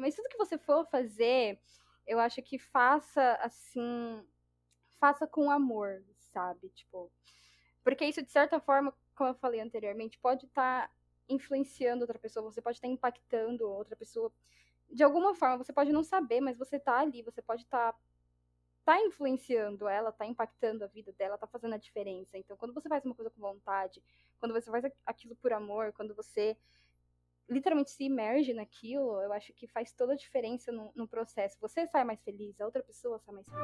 Mas tudo que você for fazer, eu acho que faça assim, faça com amor, sabe? Tipo, porque isso de certa forma, como eu falei anteriormente, pode estar tá influenciando outra pessoa, você pode estar tá impactando outra pessoa de alguma forma, você pode não saber, mas você tá ali, você pode estar tá, tá influenciando ela, tá impactando a vida dela, tá fazendo a diferença. Então, quando você faz uma coisa com vontade, quando você faz aquilo por amor, quando você literalmente se imerge naquilo, eu acho que faz toda a diferença no, no processo. Você sai mais feliz, a outra pessoa sai mais feliz.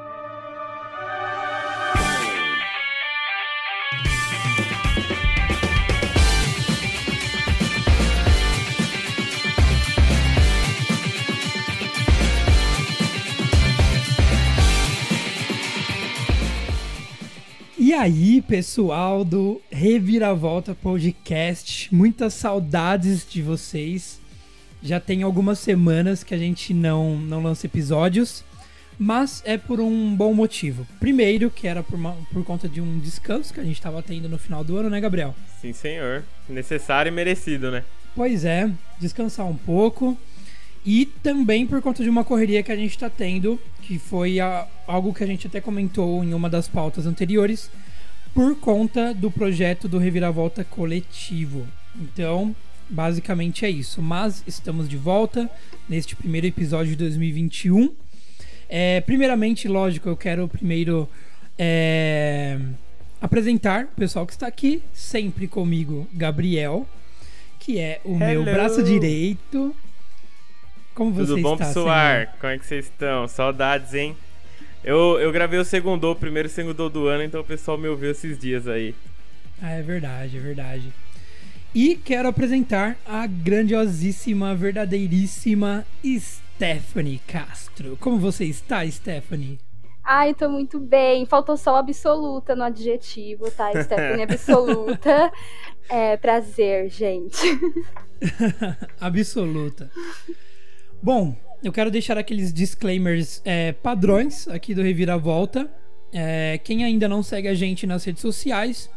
E aí, pessoal do Reviravolta Podcast, muitas saudades de vocês. Já tem algumas semanas que a gente não, não lança episódios, mas é por um bom motivo. Primeiro, que era por, uma, por conta de um descanso que a gente estava tendo no final do ano, né, Gabriel? Sim, senhor. Necessário e merecido, né? Pois é, descansar um pouco. E também por conta de uma correria que a gente está tendo, que foi a, algo que a gente até comentou em uma das pautas anteriores, por conta do projeto do Reviravolta Coletivo. Então, basicamente é isso. Mas estamos de volta neste primeiro episódio de 2021. É, primeiramente, lógico, eu quero primeiro é, apresentar o pessoal que está aqui, sempre comigo, Gabriel, que é o Hello. meu braço direito. Como você Tudo bom, está, pessoal? Como é que vocês estão? Saudades, hein? Eu, eu gravei o segundo, o primeiro segundo do ano, então o pessoal me ouviu esses dias aí. Ah, é verdade, é verdade. E quero apresentar a grandiosíssima, verdadeiríssima Stephanie Castro. Como você está, Stephanie? Ai, tô muito bem. Faltou só absoluta no adjetivo, tá? Stephanie absoluta. É prazer, gente. absoluta. Bom, eu quero deixar aqueles disclaimers é, padrões aqui do Reviravolta. É, quem ainda não segue a gente nas redes sociais,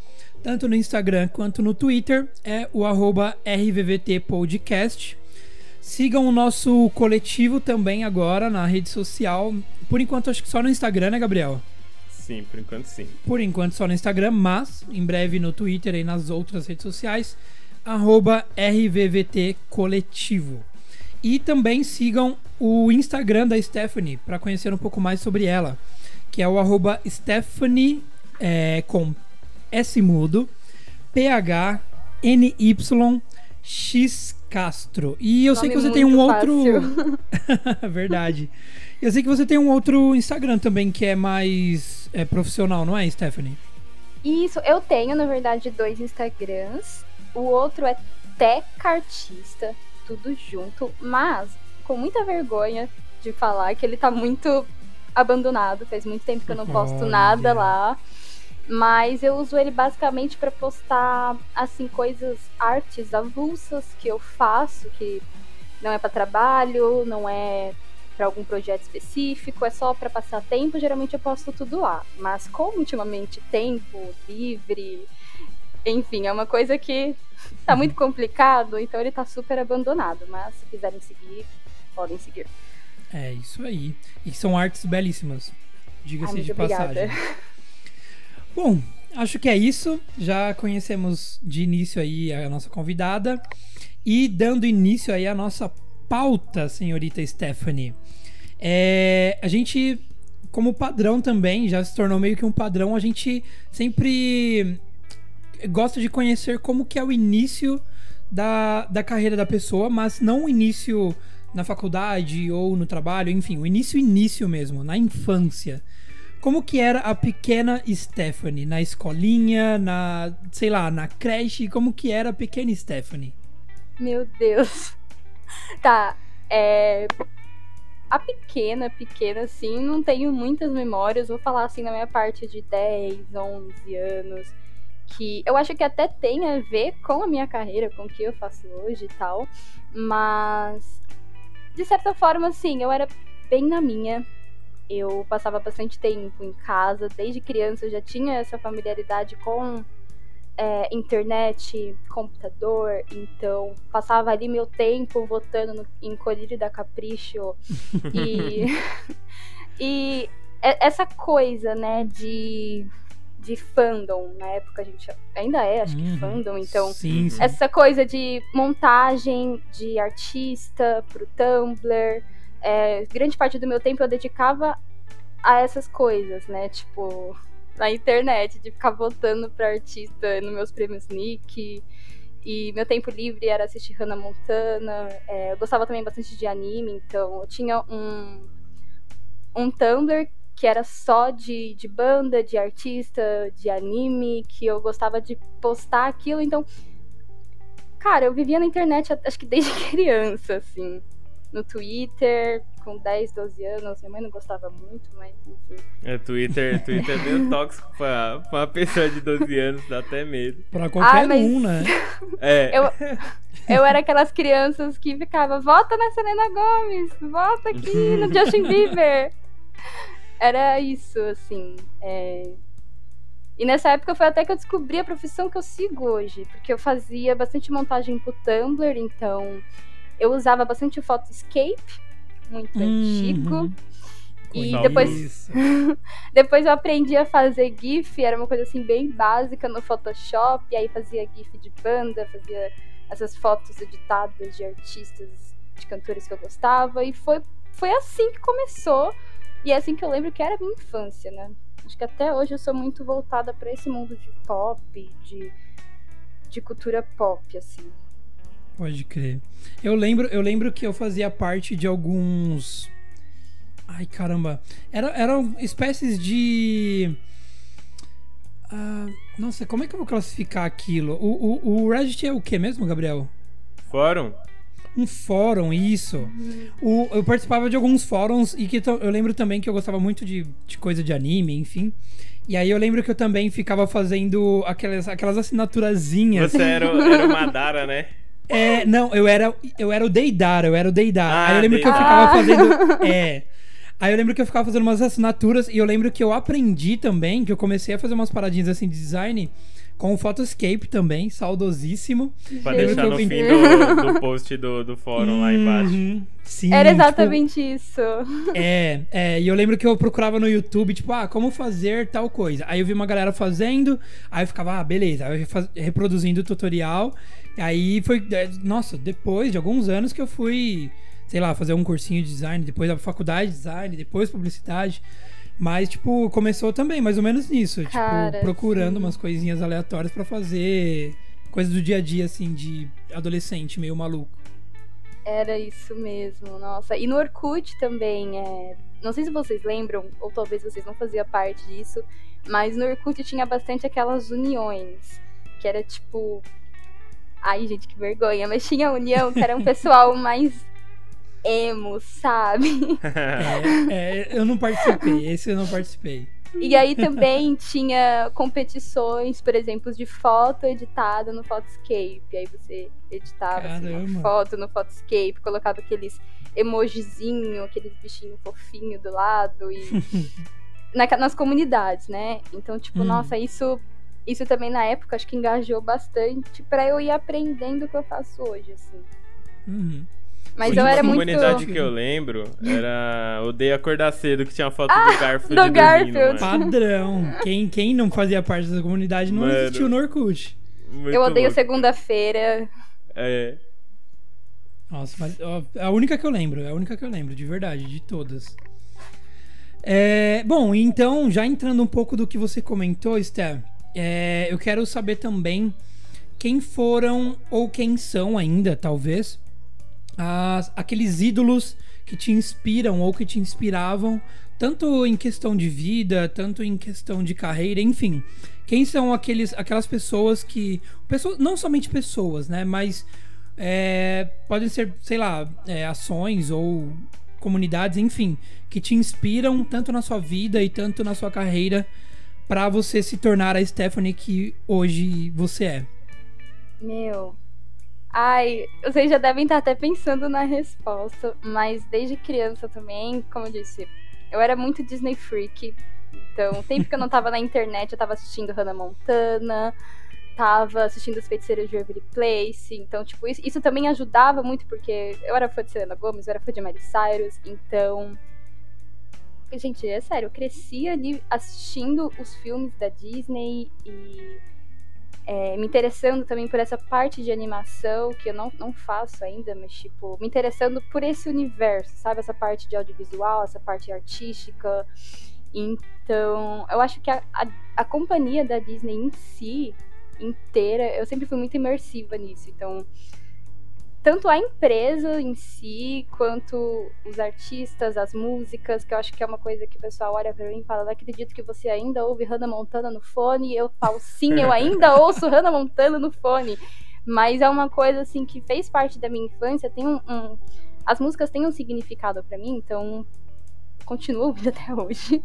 tanto no Instagram quanto no Twitter, é o arroba RVVTPodcast. Sigam o nosso coletivo também agora na rede social. Por enquanto, acho que só no Instagram, né, Gabriel? Sim, por enquanto sim. Por enquanto só no Instagram, mas em breve no Twitter e nas outras redes sociais, arroba RVVT Coletivo. E também sigam o Instagram da Stephanie para conhecer um pouco mais sobre ela, que é o arroba Stephanie é, com S mudo, P-H-N-Y-X Castro. E eu Nome sei que você tem um outro. Verdade. Eu sei que você tem um outro Instagram também que é mais é, profissional, não é, Stephanie? Isso, eu tenho, na verdade, dois Instagrams. O outro é Tecartista tudo junto, mas com muita vergonha de falar que ele tá muito abandonado. Faz muito tempo que eu não posto Olha. nada lá. Mas eu uso ele basicamente para postar assim coisas, artes avulsas que eu faço, que não é para trabalho, não é para algum projeto específico, é só para passar tempo. Geralmente eu posto tudo lá. Mas como ultimamente tempo livre, enfim, é uma coisa que tá muito complicado, então ele tá super abandonado. Mas se quiserem seguir, podem seguir. É isso aí. E são artes belíssimas. Diga-se de passagem. Bom, acho que é isso. Já conhecemos de início aí a nossa convidada. E dando início aí a nossa pauta, senhorita Stephanie. É, a gente, como padrão também, já se tornou meio que um padrão, a gente sempre gosta de conhecer como que é o início da, da carreira da pessoa, mas não o início na faculdade ou no trabalho, enfim, o início início mesmo, na infância. Como que era a pequena Stephanie na escolinha, na, sei lá, na creche, como que era a pequena Stephanie? Meu Deus. Tá, é a pequena, pequena assim, não tenho muitas memórias, vou falar assim na minha parte de 10, 11 anos que eu acho que até tem a ver com a minha carreira, com o que eu faço hoje e tal, mas de certa forma, assim, eu era bem na minha. Eu passava bastante tempo em casa, desde criança eu já tinha essa familiaridade com é, internet, computador, então passava ali meu tempo votando no, em Colírio da Capricho e, e essa coisa, né, de de fandom. Na época a gente ainda é, acho que uhum. fandom, então sim, sim. essa coisa de montagem de artista pro Tumblr. É, grande parte do meu tempo eu dedicava a essas coisas, né? Tipo, na internet, de ficar votando pra artista nos meus prêmios Nick. E meu tempo livre era assistir Hannah Montana. É, eu gostava também bastante de anime, então eu tinha um, um Tumblr que era só de, de banda, de artista, de anime, que eu gostava de postar aquilo. Então, cara, eu vivia na internet acho que desde criança, assim no Twitter com 10, 12 anos. Minha mãe não gostava muito, mas enfim. É, Twitter, Twitter é meio tóxico pra, pra uma pessoa de 12 anos, dá até medo. Pra qualquer ah, mas... um, né? É. Eu, eu era aquelas crianças que ficava, vota na Selena Gomes, vota aqui no Justin Bieber. Era isso, assim. É... E nessa época foi até que eu descobri a profissão que eu sigo hoje, porque eu fazia bastante montagem pro Tumblr, então eu usava bastante o Photoscape, muito uhum. antigo. E depois, depois eu aprendi a fazer GIF, era uma coisa assim bem básica no Photoshop, e aí fazia GIF de banda, fazia essas fotos editadas de artistas, de cantores que eu gostava, e foi, foi assim que começou, e é assim que eu lembro que era a minha infância, né? Acho que até hoje eu sou muito voltada para esse mundo de pop, de, de cultura pop, assim. Pode crer. Eu lembro, eu lembro que eu fazia parte de alguns. Ai, caramba. Era, eram espécies de. Uh, nossa, como é que eu vou classificar aquilo? O, o, o Reddit é o que mesmo, Gabriel? Fórum? Um fórum, isso. Uhum. O, eu participava de alguns fóruns e que eu lembro também que eu gostava muito de, de coisa de anime, enfim. E aí eu lembro que eu também ficava fazendo aquelas, aquelas assinaturazinhas. Você era, era o Madara, né? É, não, eu era, eu era o Deidara, eu era o Deidara. Ah, aí eu lembro Deidara. que eu ficava fazendo. É. Aí eu lembro que eu ficava fazendo umas assinaturas e eu lembro que eu aprendi também, que eu comecei a fazer umas paradinhas assim de design com o Photoscape também, saudosíssimo. Pra deixar no fim do, do, post do, do fórum uhum, lá embaixo. Sim, Era tipo, exatamente tipo, isso. É, é, e eu lembro que eu procurava no YouTube, tipo, ah, como fazer tal coisa. Aí eu vi uma galera fazendo, aí eu ficava, ah, beleza. Aí eu faz, reproduzindo o tutorial. Aí foi, é, nossa, depois de alguns anos que eu fui, sei lá, fazer um cursinho de design, depois da faculdade de design, depois publicidade. Mas, tipo, começou também mais ou menos nisso. Tipo, Cara, tipo, procurando sim. umas coisinhas aleatórias para fazer coisas do dia a dia, assim, de adolescente, meio maluco. Era isso mesmo, nossa. E no Orkut também, é... não sei se vocês lembram, ou talvez vocês não faziam parte disso, mas no Orkut tinha bastante aquelas uniões, que era tipo. Ai, gente, que vergonha, mas tinha união que era um pessoal mais emo, sabe? É, é, eu não participei, esse eu não participei. E aí também tinha competições, por exemplo, de foto editada no Photoscape. Aí você editava assim, uma foto no Photoscape, colocava aqueles emojizinho, aqueles bichinhos fofinho do lado e na, nas comunidades, né? Então, tipo, hum. nossa, isso isso também na época acho que engajou bastante para eu ir aprendendo o que eu faço hoje, assim. Uhum. Mas eu era muito. A comunidade que eu lembro era Odeia Acordar Cedo, que tinha a foto ah, do Garfield. Do Garfield. Padrão. Quem, quem não fazia parte dessa comunidade não Mano, existiu no Orkut. Eu odeio segunda-feira. É. Nossa, mas ó, a única que eu lembro, é a única que eu lembro, de verdade, de todas. É, bom, então, já entrando um pouco do que você comentou, Esther, é, eu quero saber também quem foram ou quem são ainda, talvez, as, aqueles ídolos que te inspiram ou que te inspiravam, tanto em questão de vida, tanto em questão de carreira, enfim. Quem são aqueles, aquelas pessoas que. Pessoas, não somente pessoas, né? Mas é, podem ser, sei lá, é, ações ou comunidades, enfim, que te inspiram tanto na sua vida e tanto na sua carreira para você se tornar a Stephanie que hoje você é. Meu, Ai, vocês já devem estar até pensando na resposta, mas desde criança também, como eu disse, eu era muito Disney freak. Então, tempo que eu não tava na internet, eu tava assistindo Hannah Montana, tava assistindo As Feiticeiras de Waverly Place. Então, tipo, isso, isso também ajudava muito, porque eu era fã de Selena Gomez, eu era fã de Miley Cyrus. Então, gente, é sério, eu cresci ali assistindo os filmes da Disney e é, me interessando também por essa parte de animação, que eu não, não faço ainda, mas, tipo, me interessando por esse universo, sabe? Essa parte de audiovisual, essa parte artística. Então, eu acho que a, a, a companhia da Disney em si, inteira, eu sempre fui muito imersiva nisso. Então, tanto a empresa em si, quanto os artistas, as músicas, que eu acho que é uma coisa que o pessoal olha pra mim e fala, não acredito que você ainda ouve Hannah Montana no fone. E eu falo, sim, eu ainda ouço Hannah Montana no fone. Mas é uma coisa, assim, que fez parte da minha infância, tem um... um... As músicas têm um significado para mim, então continuo ouvindo até hoje.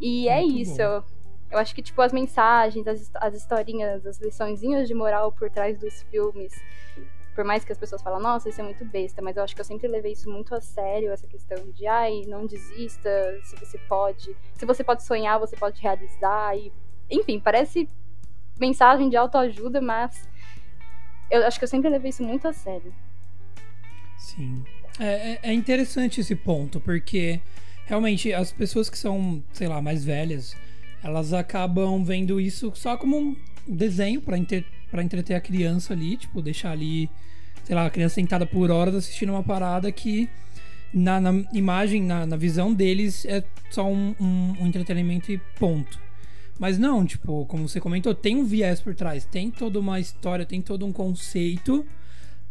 E é Muito isso. Bom. Eu acho que, tipo, as mensagens, as, as historinhas, as liçõezinhas de moral por trás dos filmes por mais que as pessoas falam, nossa, isso é muito besta, mas eu acho que eu sempre levei isso muito a sério, essa questão de, ai, não desista, se você pode, se você pode sonhar, você pode realizar, e, enfim, parece mensagem de autoajuda, mas eu acho que eu sempre levei isso muito a sério. Sim. É, é, é interessante esse ponto, porque realmente as pessoas que são, sei lá, mais velhas, elas acabam vendo isso só como um desenho para entre, entreter a criança ali, tipo, deixar ali sei lá, a criança sentada por horas assistindo uma parada que na, na imagem, na, na, visão deles é só um, um, um, entretenimento e ponto. Mas não, tipo, como você comentou, tem um viés por trás, tem toda uma história, tem todo um conceito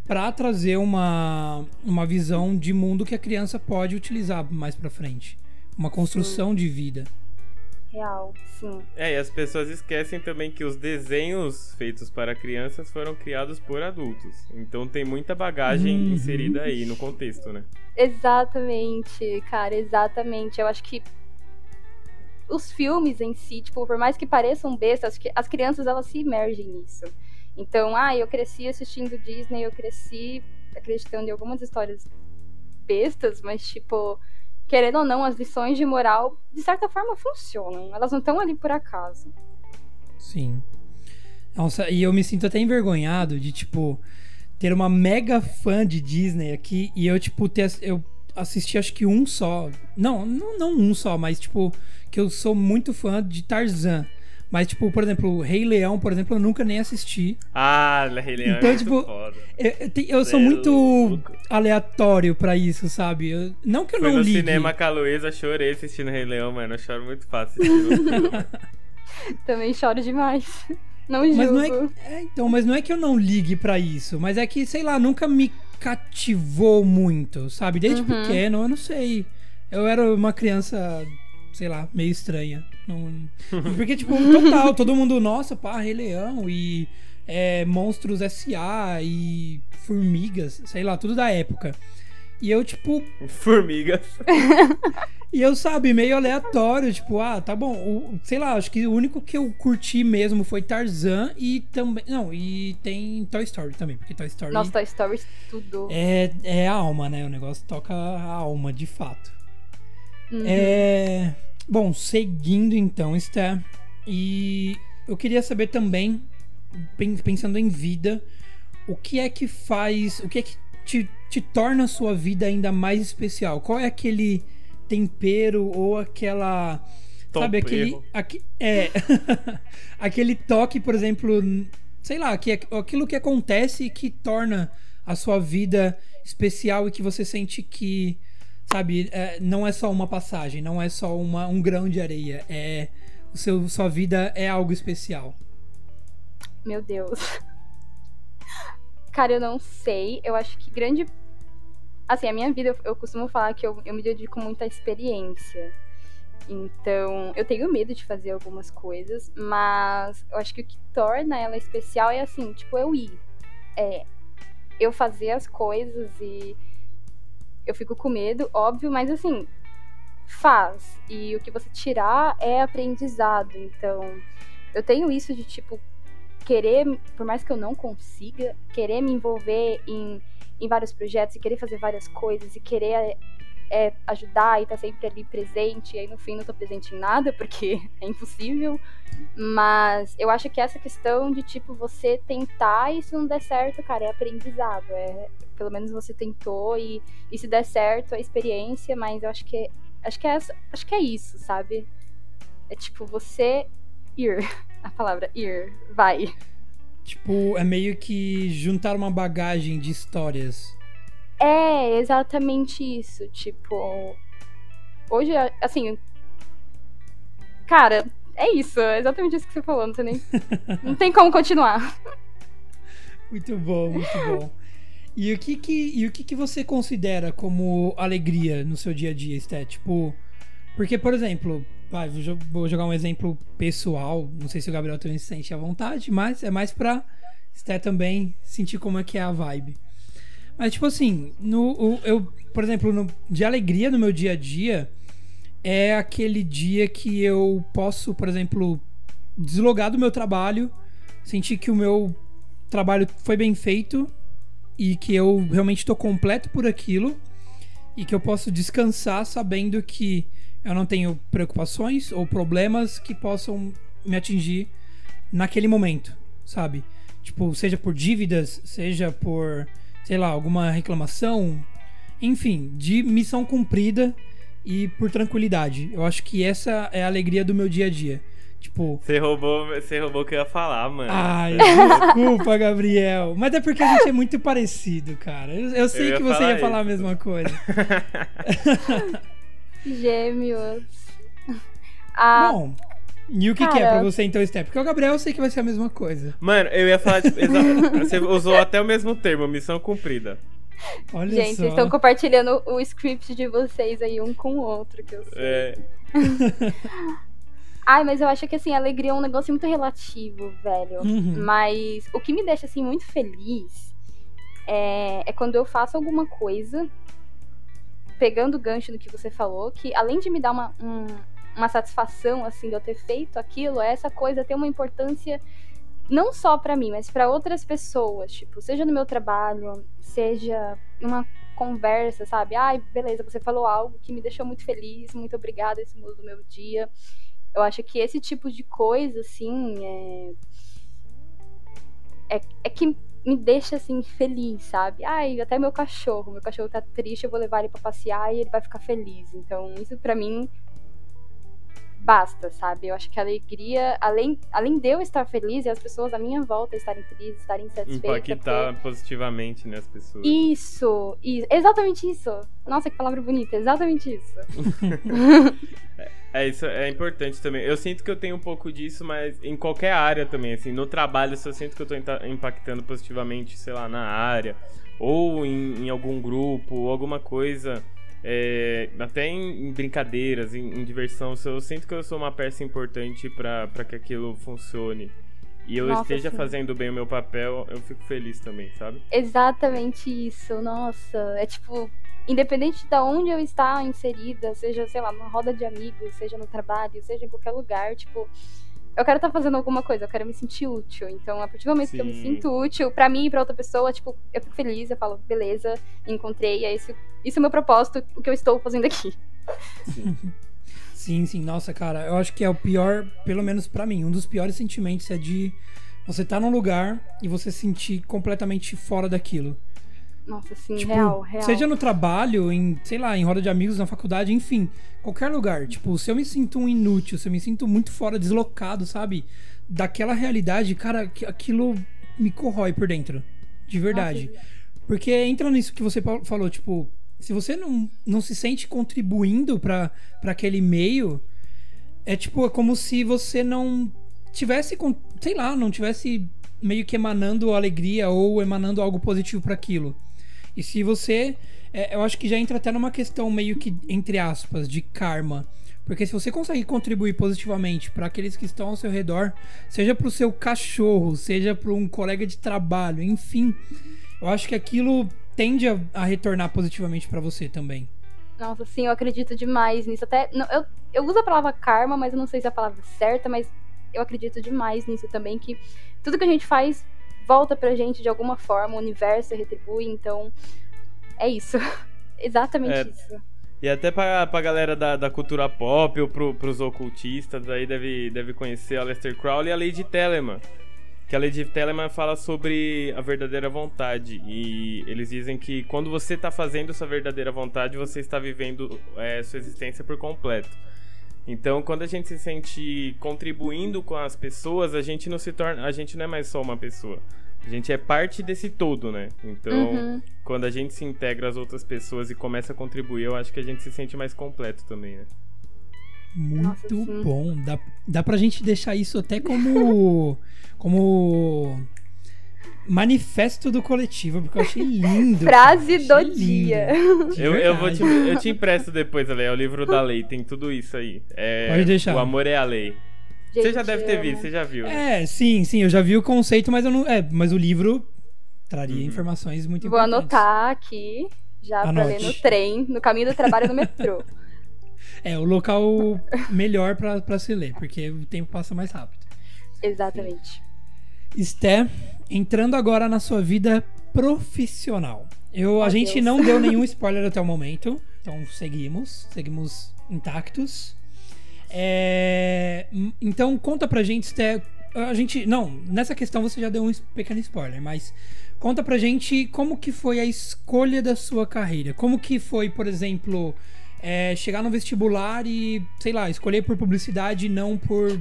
para trazer uma, uma visão de mundo que a criança pode utilizar mais para frente. Uma construção Sim. de vida real, sim. É, e as pessoas esquecem também que os desenhos feitos para crianças foram criados por adultos. Então tem muita bagagem uhum. inserida aí no contexto, né? Exatamente, cara, exatamente. Eu acho que os filmes em si, tipo, por mais que pareçam bestas, as crianças elas se imergem nisso. Então, ah, eu cresci assistindo Disney, eu cresci acreditando em algumas histórias bestas, mas tipo, querendo ou não, as lições de moral, de certa forma, funcionam. Elas não estão ali por acaso. Sim. Nossa, e eu me sinto até envergonhado de, tipo, ter uma mega fã de Disney aqui e eu, tipo, ter. Eu assisti acho que um só. Não, não, não um só, mas, tipo, que eu sou muito fã de Tarzan. Mas, tipo, por exemplo, Rei Leão, por exemplo, eu nunca nem assisti. Ah, Rei Leão então, é tipo, foda. Eu, eu, eu sou é muito louco. aleatório pra isso, sabe? Eu, não que eu Fui não no ligue. no cinema com a Luísa, chorei assistindo Rei Leão, mano. Eu choro muito fácil Também choro demais. Não julgo. Mas não é, é, então, mas não é que eu não ligue para isso, mas é que, sei lá, nunca me cativou muito, sabe? Desde uhum. pequeno, eu não sei. Eu era uma criança sei lá, meio estranha. Não... Porque, tipo, total, todo mundo, nossa, pá, Rei Leão e é, Monstros S.A. e Formigas, sei lá, tudo da época. E eu, tipo. Formigas. e eu, sabe, meio aleatório, tipo, ah, tá bom. O, sei lá, acho que o único que eu curti mesmo foi Tarzan e também. Não, e tem Toy Story também, porque Toy Story. Nossa, Toy Story tudo. É, é a alma, né? O negócio toca a alma, de fato. Uhum. É. Bom, seguindo então, Esther, e eu queria saber também, pensando em vida, o que é que faz, o que é que te, te torna a sua vida ainda mais especial? Qual é aquele tempero ou aquela. Sabe, aquele. Aqui, é. aquele toque, por exemplo, sei lá, que é, aquilo que acontece e que torna a sua vida especial e que você sente que sabe, é, não é só uma passagem, não é só uma, um grão de areia, é o seu, sua vida é algo especial. Meu Deus. Cara, eu não sei. Eu acho que grande. Assim, a minha vida, eu, eu costumo falar que eu, eu me dedico muito à experiência. Então, eu tenho medo de fazer algumas coisas, mas eu acho que o que torna ela especial é assim, tipo, eu ir. É, eu fazer as coisas e eu fico com medo, óbvio, mas assim, faz. E o que você tirar é aprendizado. Então, eu tenho isso de tipo querer, por mais que eu não consiga, querer me envolver em, em vários projetos e querer fazer várias coisas e querer é ajudar e tá sempre ali presente, e aí no fim não tô presente em nada, porque é impossível. Mas eu acho que essa questão de, tipo, você tentar e se não der certo, cara, é aprendizado. É, pelo menos você tentou e, e se der certo, é experiência, mas eu acho que acho que é acho que é isso, sabe? É tipo você ir, a palavra ir, vai. Tipo, é meio que juntar uma bagagem de histórias. É, exatamente isso. Tipo, hoje, assim. Cara, é isso. É exatamente isso que você falou, não tem nem. não tem como continuar. Muito bom, muito bom. E o que que, e o que, que você considera como alegria no seu dia a dia, Sté? Tipo, porque, por exemplo, vai, vou jogar um exemplo pessoal, não sei se o Gabriel também se sente à vontade, mas é mais pra Sté também sentir como é que é a vibe. Mas, tipo assim, no, eu, por exemplo, no, de alegria no meu dia a dia, é aquele dia que eu posso, por exemplo, deslogar do meu trabalho, sentir que o meu trabalho foi bem feito e que eu realmente estou completo por aquilo e que eu posso descansar sabendo que eu não tenho preocupações ou problemas que possam me atingir naquele momento, sabe? Tipo, seja por dívidas, seja por sei lá, alguma reclamação, enfim, de missão cumprida e por tranquilidade. Eu acho que essa é a alegria do meu dia a dia. Tipo. Você roubou, você roubou o que eu ia falar, mano. Ai, desculpa, Gabriel. Mas é porque a gente é muito parecido, cara. Eu, eu sei eu que você ia isso. falar a mesma coisa. Gêmeos. Ah, Bom, e o que, que, é pra você então, Step? Porque o Gabriel eu sei que vai ser a mesma coisa. Mano, eu ia falar, tipo, você usou até o mesmo termo, missão cumprida. Olha Gente, só. vocês estão compartilhando o script de vocês aí um com o outro, que eu sei. É. Ai, mas eu acho que assim, alegria é um negócio muito relativo, velho. Uhum. Mas o que me deixa assim muito feliz é, é quando eu faço alguma coisa, pegando o gancho do que você falou, que além de me dar uma, um, uma satisfação assim de eu ter feito aquilo, é essa coisa ter uma importância não só para mim, mas para outras pessoas, tipo, seja no meu trabalho, seja uma conversa, sabe? Ai, beleza, você falou algo que me deixou muito feliz, muito obrigada, esse mundo do meu dia. Eu acho que esse tipo de coisa, assim, é, é, é que me deixa assim feliz, sabe? Ai, até meu cachorro, meu cachorro tá triste, eu vou levar ele para passear e ele vai ficar feliz. Então, isso para mim basta, sabe? Eu acho que a alegria, além, além de eu estar feliz e as pessoas à minha volta estarem felizes, estarem satisfeitas. Impactar porque... positivamente nas né, pessoas. Isso, isso, exatamente isso. Nossa, que palavra bonita, exatamente isso. é, é, isso, é importante também. Eu sinto que eu tenho um pouco disso, mas em qualquer área também, assim, no trabalho, se eu sinto que eu tô impactando positivamente, sei lá, na área, ou em, em algum grupo, ou alguma coisa é, até em, em brincadeiras, em, em, diversão, eu sinto que eu sou uma peça importante para que aquilo funcione. E eu Nossa, esteja sim. fazendo bem o meu papel, eu fico feliz também, sabe? Exatamente isso. Nossa, é tipo, independente de onde eu estar inserida, seja, sei lá, numa roda de amigos, seja no trabalho, seja em qualquer lugar, tipo, eu quero estar tá fazendo alguma coisa, eu quero me sentir útil. Então, a partir do momento Sim. que eu me sinto útil, para mim e pra outra pessoa, tipo, eu fico feliz, eu falo, beleza, encontrei, é esse, isso é o meu propósito, o que eu estou fazendo aqui. Sim. sim, sim, nossa, cara, eu acho que é o pior, pelo menos para mim, um dos piores sentimentos é de você estar tá num lugar e você se sentir completamente fora daquilo. Nossa, sim, tipo, real, real. Seja no trabalho, em, sei lá, em roda de amigos, na faculdade, enfim, qualquer lugar. Tipo, se eu me sinto um inútil, se eu me sinto muito fora, deslocado, sabe? Daquela realidade, cara, aquilo me corrói por dentro. De verdade. Nossa. Porque entra nisso que você falou, tipo, se você não, não se sente contribuindo para aquele meio, é tipo, é como se você não tivesse, sei lá, não tivesse meio que emanando alegria ou emanando algo positivo para aquilo. E se você. É, eu acho que já entra até numa questão meio que, entre aspas, de karma. Porque se você consegue contribuir positivamente para aqueles que estão ao seu redor, seja para o seu cachorro, seja para um colega de trabalho, enfim, eu acho que aquilo tende a, a retornar positivamente para você também. Nossa, sim, eu acredito demais nisso. Até não, eu, eu uso a palavra karma, mas eu não sei se é a palavra certa, mas eu acredito demais nisso também que tudo que a gente faz volta pra gente de alguma forma, o universo retribui, então é isso. Exatamente é, isso. E até pra, pra galera da, da cultura pop ou pro, pros ocultistas, aí deve, deve conhecer a Lester Crowley e a Lady Telemann. Que a Lady Telemann fala sobre a verdadeira vontade. E eles dizem que quando você está fazendo sua verdadeira vontade, você está vivendo é, sua existência por completo. Então, quando a gente se sente contribuindo com as pessoas, a gente não se torna, a gente não é mais só uma pessoa. A gente é parte desse todo, né? Então, uhum. quando a gente se integra às outras pessoas e começa a contribuir, eu acho que a gente se sente mais completo também, né? Muito Nossa, bom. Dá, dá pra gente deixar isso até como. como. Manifesto do coletivo, porque eu achei lindo. Frase do dia. Eu, eu, vou te, eu te empresto depois, Ale. É o livro da lei, tem tudo isso aí. É, Pode deixar. O amor é a lei. Gente, você já deve ter visto, você já viu. Né? É, sim, sim, eu já vi o conceito, mas eu não. É, mas o livro traria uhum. informações muito vou importantes. Vou anotar aqui, já Anote. pra ler no trem, no caminho do trabalho no metrô. É, o local melhor para se ler, porque o tempo passa mais rápido. Exatamente. Esté, entrando agora na sua vida profissional. Eu, a gente Deus. não deu nenhum spoiler até o momento, então seguimos, seguimos intactos. É, então conta pra gente, Esté, a gente, não, nessa questão você já deu um pequeno spoiler, mas conta pra gente como que foi a escolha da sua carreira. Como que foi, por exemplo, é, chegar no vestibular e, sei lá, escolher por publicidade e não por,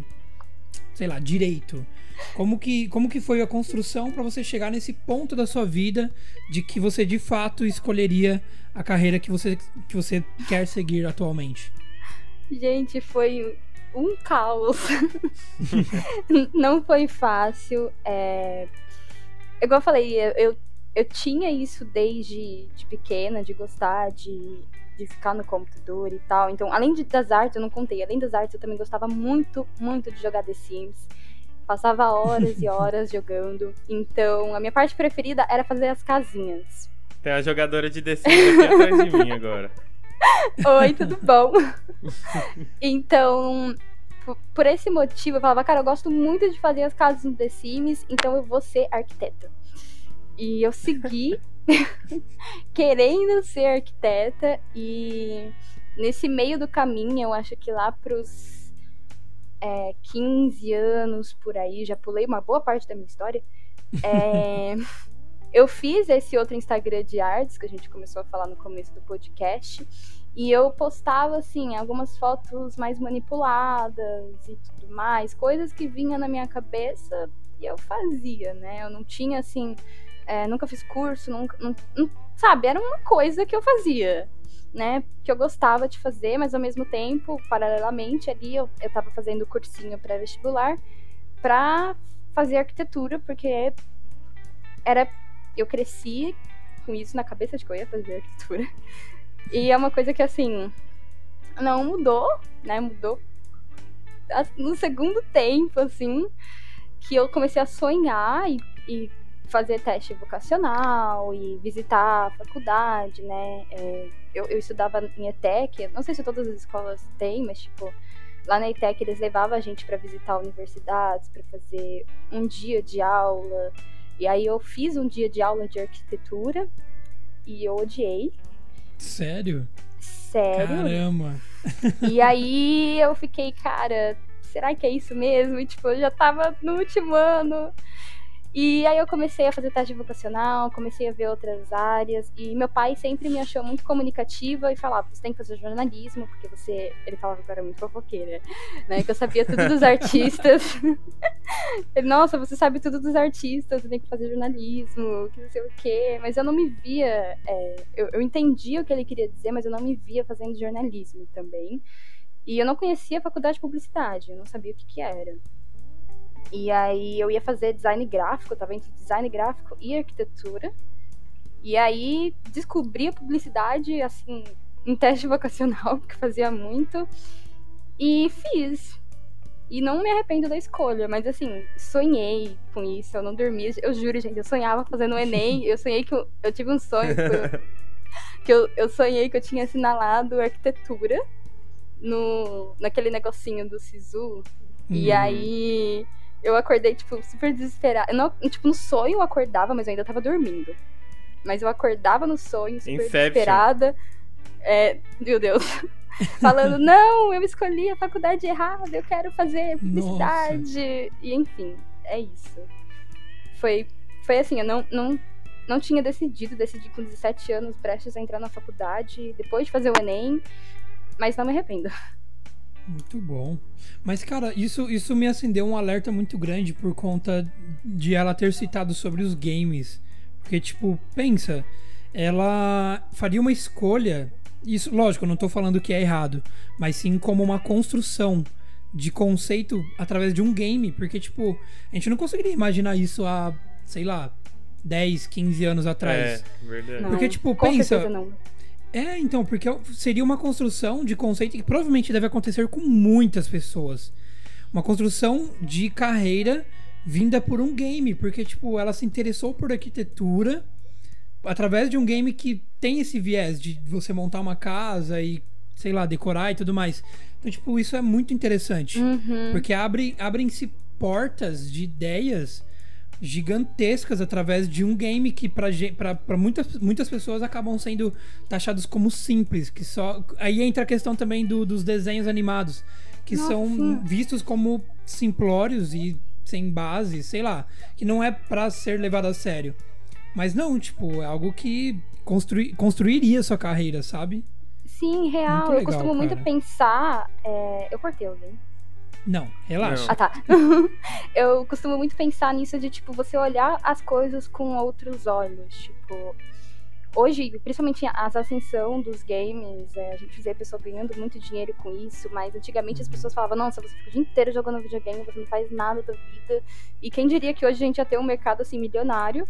sei lá, direito. Como que, como que foi a construção para você chegar nesse ponto da sua vida de que você de fato escolheria a carreira que você, que você quer seguir atualmente? Gente, foi um caos. não foi fácil. É... Igual eu falei, eu, eu tinha isso desde de pequena, de gostar de de ficar no computador e tal. Então, além de, das artes, eu não contei, além das artes, eu também gostava muito, muito de jogar The Sims. Passava horas e horas jogando. Então, a minha parte preferida era fazer as casinhas. Tem a jogadora de The Sims aqui atrás de mim agora. Oi, tudo bom? então, por esse motivo, eu falava, cara, eu gosto muito de fazer as casas no The Sims, então eu vou ser arquiteta. E eu segui querendo ser arquiteta e nesse meio do caminho, eu acho que lá pros é, 15 anos por aí, já pulei uma boa parte da minha história. É, eu fiz esse outro Instagram de artes que a gente começou a falar no começo do podcast. E eu postava, assim, algumas fotos mais manipuladas e tudo mais, coisas que vinham na minha cabeça e eu fazia, né? Eu não tinha, assim, é, nunca fiz curso, nunca, não, não, sabe, era uma coisa que eu fazia, né? Que eu gostava de fazer, mas ao mesmo tempo, paralelamente ali, eu, eu tava fazendo cursinho pré-vestibular pra fazer arquitetura, porque era. Eu cresci com isso na cabeça de que eu ia fazer arquitetura. E é uma coisa que, assim, não mudou, né? Mudou no segundo tempo, assim, que eu comecei a sonhar e, e fazer teste vocacional e visitar a faculdade, né? É, eu, eu, estudava em ETEC, não sei se todas as escolas têm, mas tipo, lá na ETEC eles levavam a gente para visitar universidades, para fazer um dia de aula. E aí eu fiz um dia de aula de arquitetura e eu odiei. Sério? Sério? Caramba! E aí eu fiquei, cara, será que é isso mesmo? E tipo, eu já tava no último ano. E aí eu comecei a fazer teste vocacional, comecei a ver outras áreas. E meu pai sempre me achou muito comunicativa e falava: você tem que fazer jornalismo, porque você. Ele falava que eu era muito fofoqueira, né? Que eu sabia tudo dos artistas. ele, nossa, você sabe tudo dos artistas, você tem que fazer jornalismo, que não sei o quê. Mas eu não me via. É, eu, eu entendi o que ele queria dizer, mas eu não me via fazendo jornalismo também. E eu não conhecia a faculdade de publicidade, eu não sabia o que, que era. E aí eu ia fazer design gráfico, tava entre design gráfico e arquitetura. E aí descobri a publicidade, assim, em teste vocacional, porque fazia muito. E fiz. E não me arrependo da escolha, mas assim, sonhei com isso, eu não dormia. Eu juro, gente, eu sonhava fazendo o Enem, eu sonhei que eu, eu tive um sonho que, eu, eu sonhei que eu tinha assinalado arquitetura no, naquele negocinho do Sisu. Hum. E aí eu acordei, tipo, super desesperada. Eu não, tipo, no sonho eu acordava, mas eu ainda tava dormindo. Mas eu acordava no sonho, super Inception. desesperada. É, meu Deus. Falando, não, eu escolhi a faculdade errada, eu quero fazer publicidade. Nossa. E enfim, é isso. Foi, foi assim, eu não, não, não tinha decidido, decidi com 17 anos, prestes a entrar na faculdade, depois de fazer o Enem, mas não me arrependo. Muito bom. Mas, cara, isso, isso me acendeu um alerta muito grande por conta de ela ter citado sobre os games. Porque, tipo, pensa, ela faria uma escolha. Isso, lógico, eu não tô falando que é errado, mas sim como uma construção de conceito através de um game. Porque, tipo, a gente não conseguiria imaginar isso há, sei lá, 10, 15 anos atrás. É, verdade. Não, porque, tipo, pensa. É, então, porque seria uma construção de conceito que provavelmente deve acontecer com muitas pessoas. Uma construção de carreira vinda por um game, porque, tipo, ela se interessou por arquitetura através de um game que tem esse viés de você montar uma casa e, sei lá, decorar e tudo mais. Então, tipo, isso é muito interessante. Uhum. Porque abre, abrem-se portas de ideias gigantescas através de um game que para muitas, muitas pessoas acabam sendo taxados como simples, que só aí entra a questão também do, dos desenhos animados, que Nossa. são vistos como simplórios e sem base, sei lá, que não é para ser levado a sério. Mas não, tipo, é algo que construi, construiria sua carreira, sabe? Sim, real. Legal, eu costumo cara. muito pensar. É... Eu cortei alguém. Não, relaxa. Não. Ah, tá. eu costumo muito pensar nisso de, tipo, você olhar as coisas com outros olhos. Tipo, hoje, principalmente as ascensão dos games, é, a gente vê a pessoa ganhando muito dinheiro com isso, mas antigamente as pessoas falavam, nossa, você fica o dia inteiro jogando videogame, você não faz nada da vida. E quem diria que hoje a gente já tem um mercado assim milionário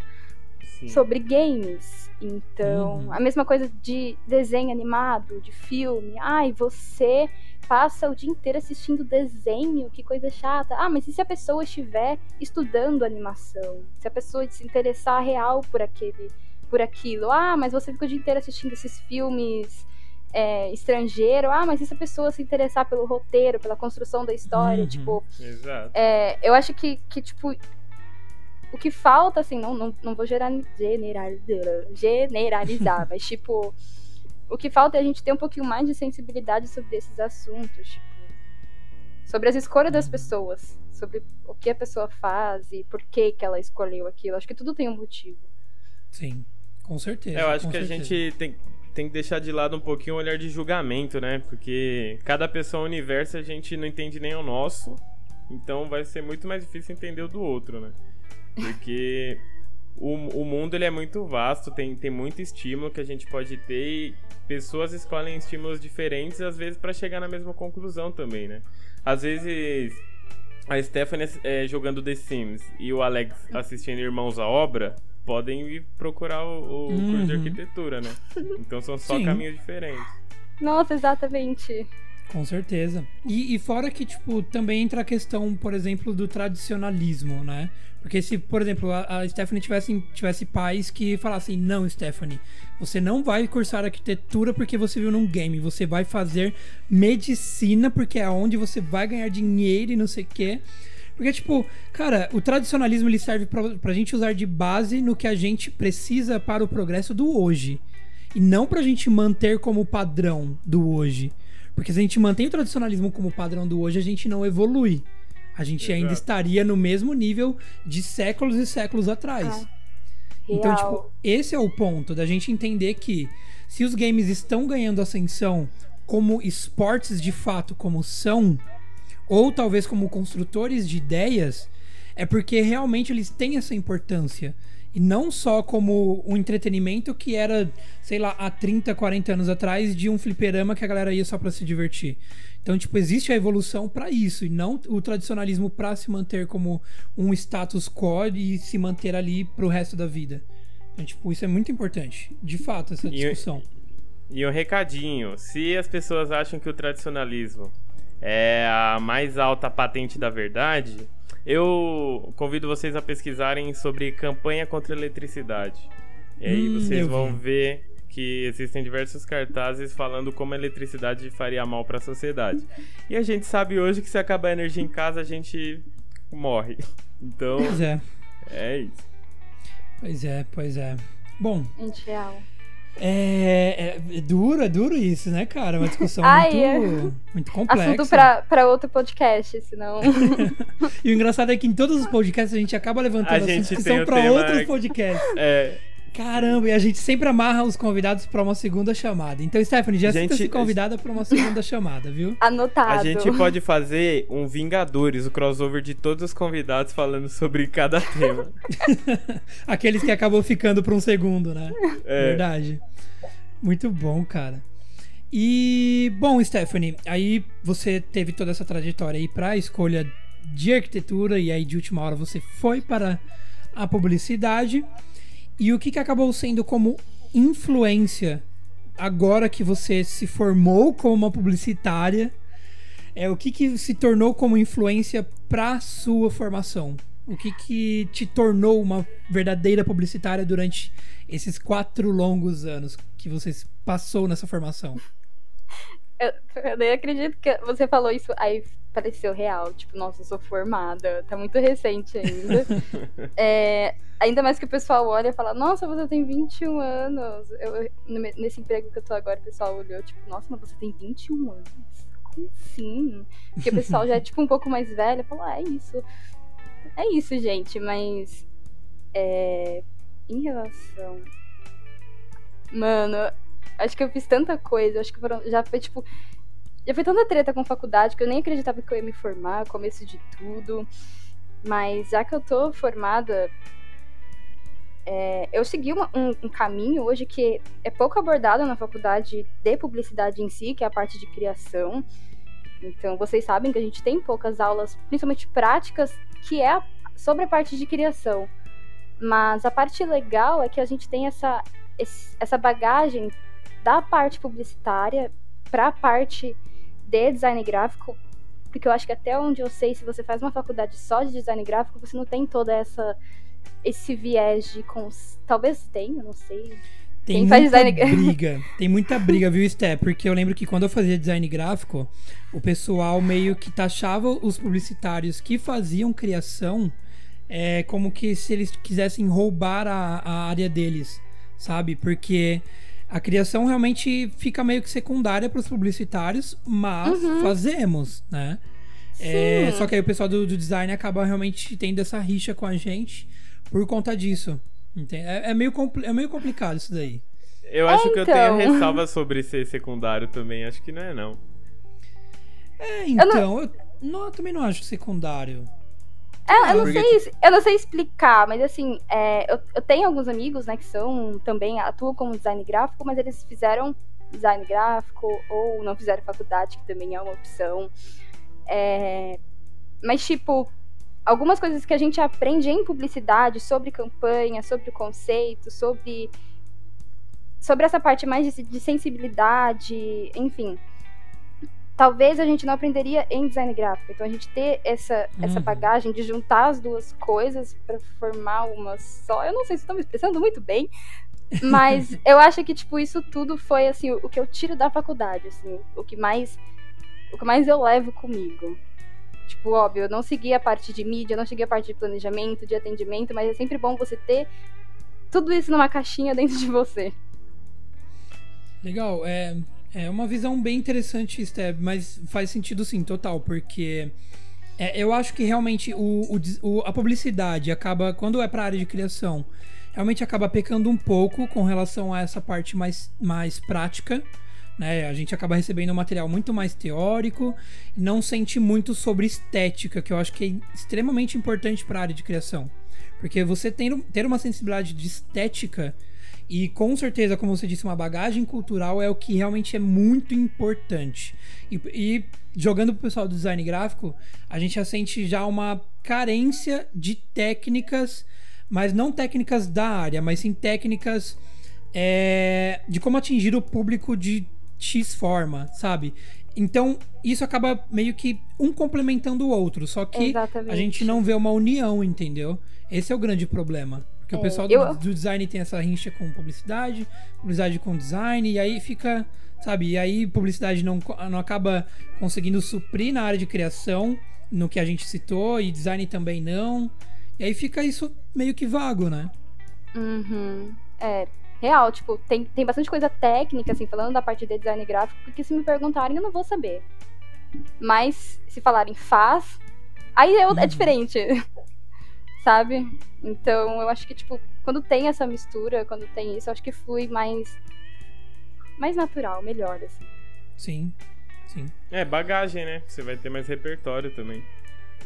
Sim. sobre games. Então, uhum. a mesma coisa de desenho animado, de filme. Ai, você passa o dia inteiro assistindo desenho, que coisa chata. Ah, mas e se a pessoa estiver estudando animação? Se a pessoa se interessar real por aquele, por aquilo. Ah, mas você fica o dia inteiro assistindo esses filmes é, estrangeiro. Ah, mas e se a pessoa se interessar pelo roteiro, pela construção da história? Uhum. Tipo, Exato. É, eu acho que, que, tipo, o que falta, assim, não, não, não vou generalizar, generalizar mas, tipo, o que falta é a gente ter um pouquinho mais de sensibilidade sobre esses assuntos, tipo, sobre as escolhas das pessoas, sobre o que a pessoa faz e por que, que ela escolheu aquilo. Acho que tudo tem um motivo. Sim, com certeza. É, eu acho que certeza. a gente tem, tem que deixar de lado um pouquinho o olhar de julgamento, né? Porque cada pessoa é um universo a gente não entende nem o nosso, então vai ser muito mais difícil entender o do outro, né? Porque o, o mundo ele é muito vasto, tem, tem muito estímulo que a gente pode ter e pessoas escolhem estímulos diferentes, às vezes para chegar na mesma conclusão também, né? Às vezes a Stephanie é, jogando The Sims e o Alex assistindo Irmãos à Obra podem ir procurar o, o uhum. curso de arquitetura, né? Então são só Sim. caminhos diferentes. Nossa, exatamente. Com certeza. E, e, fora que, tipo, também entra a questão, por exemplo, do tradicionalismo, né? Porque se, por exemplo, a, a Stephanie tivesse, tivesse pais que falassem, não, Stephanie, você não vai cursar arquitetura porque você viu num game, você vai fazer medicina porque é onde você vai ganhar dinheiro e não sei o quê. Porque, tipo, cara, o tradicionalismo ele serve pra, pra gente usar de base no que a gente precisa para o progresso do hoje. E não pra gente manter como padrão do hoje. Porque se a gente mantém o tradicionalismo como padrão do hoje, a gente não evolui. A gente Exato. ainda estaria no mesmo nível de séculos e séculos atrás. Ah, então, tipo, esse é o ponto da gente entender que se os games estão ganhando ascensão como esportes de fato, como são, ou talvez como construtores de ideias, é porque realmente eles têm essa importância. E não só como um entretenimento que era, sei lá, há 30, 40 anos atrás, de um fliperama que a galera ia só para se divertir. Então, tipo, existe a evolução para isso, e não o tradicionalismo para se manter como um status quo e se manter ali pro resto da vida. Então, tipo, isso é muito importante. De fato, essa discussão. E, e um recadinho: se as pessoas acham que o tradicionalismo é a mais alta patente da verdade, eu convido vocês a pesquisarem sobre campanha contra a eletricidade. E aí hum, vocês vão vi. ver que existem diversos cartazes falando como a eletricidade faria mal para a sociedade. E a gente sabe hoje que se acabar a energia em casa a gente morre. Então, pois é. É isso. Pois é, pois é. Bom, É, é, é, duro, é duro isso, né, cara? Uma discussão Ai, muito, é... muito complexa. Assunto pra, pra outro podcast, senão. e o engraçado é que em todos os podcasts a gente acaba levantando a essa discussão pra outros podcasts. É. Caramba, e a gente sempre amarra os convidados para uma segunda chamada. Então, Stephanie, já gente, se convidada para uma segunda chamada, viu? Anotado. A gente pode fazer um Vingadores, o crossover de todos os convidados falando sobre cada tema. Aqueles que acabou ficando para um segundo, né? É. Verdade. Muito bom, cara. E, bom, Stephanie, aí você teve toda essa trajetória aí para a escolha de arquitetura e aí de última hora você foi para a publicidade. E o que, que acabou sendo como influência agora que você se formou como uma publicitária? É o que, que se tornou como influência para sua formação? O que, que te tornou uma verdadeira publicitária durante esses quatro longos anos que você passou nessa formação? Eu, eu nem acredito que você falou isso, aí pareceu real. Tipo, nossa, eu sou formada, tá muito recente ainda. é, ainda mais que o pessoal olha e fala, nossa, você tem 21 anos. Eu, nesse emprego que eu tô agora, o pessoal olhou, tipo, nossa, mas você tem 21 anos. Como assim? Porque o pessoal já é tipo um pouco mais velho, fala, ah, é isso. É isso, gente, mas. É, em relação. Mano, acho que eu fiz tanta coisa, acho que foram, já foi tipo. Já foi tanta treta com faculdade que eu nem acreditava que eu ia me formar, começo de tudo. Mas já que eu tô formada, é, eu segui uma, um, um, caminho hoje que é pouco abordado na faculdade de publicidade em si, que é a parte de criação. Então, vocês sabem que a gente tem poucas aulas, principalmente práticas, que é sobre a parte de criação. Mas a parte legal é que a gente tem essa, essa bagagem da parte publicitária para a parte de design gráfico, porque eu acho que até onde eu sei, se você faz uma faculdade só de design gráfico, você não tem toda essa esse viés de cons... talvez tenha, não sei. Tem Quem muita design... briga, tem muita briga, viu, Sté? Porque eu lembro que quando eu fazia design gráfico, o pessoal meio que taxava os publicitários que faziam criação é, como que se eles quisessem roubar a, a área deles, sabe? Porque a criação realmente fica meio que secundária para os publicitários, mas uhum. fazemos, né? É, só que aí o pessoal do, do, design acaba realmente tendo essa rixa com a gente por conta disso. É, é, meio, é meio complicado isso daí. Eu acho então... que eu tenho então. ressalva sobre ser secundário também, acho que não é não. É, então, eu, não... Eu, não, eu também não acho secundário. É, eu, não sei, eu não sei explicar, mas assim, é, eu, eu, tenho alguns amigos, né, que são também, atuam como design gráfico, mas eles fizeram design gráfico ou não fizeram faculdade, que também é uma opção. É, mas, tipo, algumas coisas que a gente aprende em publicidade sobre campanha, sobre o conceito, sobre, sobre essa parte mais de, de sensibilidade, enfim talvez a gente não aprenderia em design gráfico. Então a gente ter essa, uhum. essa bagagem de juntar as duas coisas para formar uma só. Eu não sei se estou me expressando muito bem, mas eu acho que tipo isso tudo foi assim o, que eu tiro da faculdade, assim, o, que mais o que mais eu levo comigo. Tipo, óbvio, eu não segui a parte de mídia, não segui a parte de planejamento, de atendimento, mas é sempre bom você ter tudo isso numa caixinha dentro de você. Legal, é, é uma visão bem interessante, Steb, mas faz sentido sim, total, porque é, eu acho que realmente o, o, a publicidade acaba, quando é para área de criação, realmente acaba pecando um pouco com relação a essa parte mais, mais prática. Né? A gente acaba recebendo um material muito mais teórico não sente muito sobre estética, que eu acho que é extremamente importante para a área de criação. Porque você ter, ter uma sensibilidade de estética e com certeza, como você disse, uma bagagem cultural é o que realmente é muito importante. E, e jogando pro pessoal do design gráfico, a gente já sente já uma carência de técnicas, mas não técnicas da área, mas sim técnicas é, de como atingir o público de X forma, sabe? Então, isso acaba meio que um complementando o outro, só que Exatamente. a gente não vê uma união, entendeu? Esse é o grande problema. Porque é, o pessoal do, eu... do, design tem essa rincha com publicidade, publicidade com design, e aí fica, sabe, e aí publicidade não, não acaba conseguindo suprir na área de criação, no que a gente citou, e design também não. E aí fica isso meio que vago, né? Uhum. É, Real, tipo, tem, tem bastante coisa técnica, assim, falando da parte de design gráfico, que se me perguntarem eu não vou saber. Mas se falarem faz, aí é uhum. é diferente. Sabe? Então eu acho que, tipo, quando tem essa mistura, quando tem isso, eu acho que flui mais. mais natural, melhor, assim. Sim, sim. É, bagagem, né? Você vai ter mais repertório também.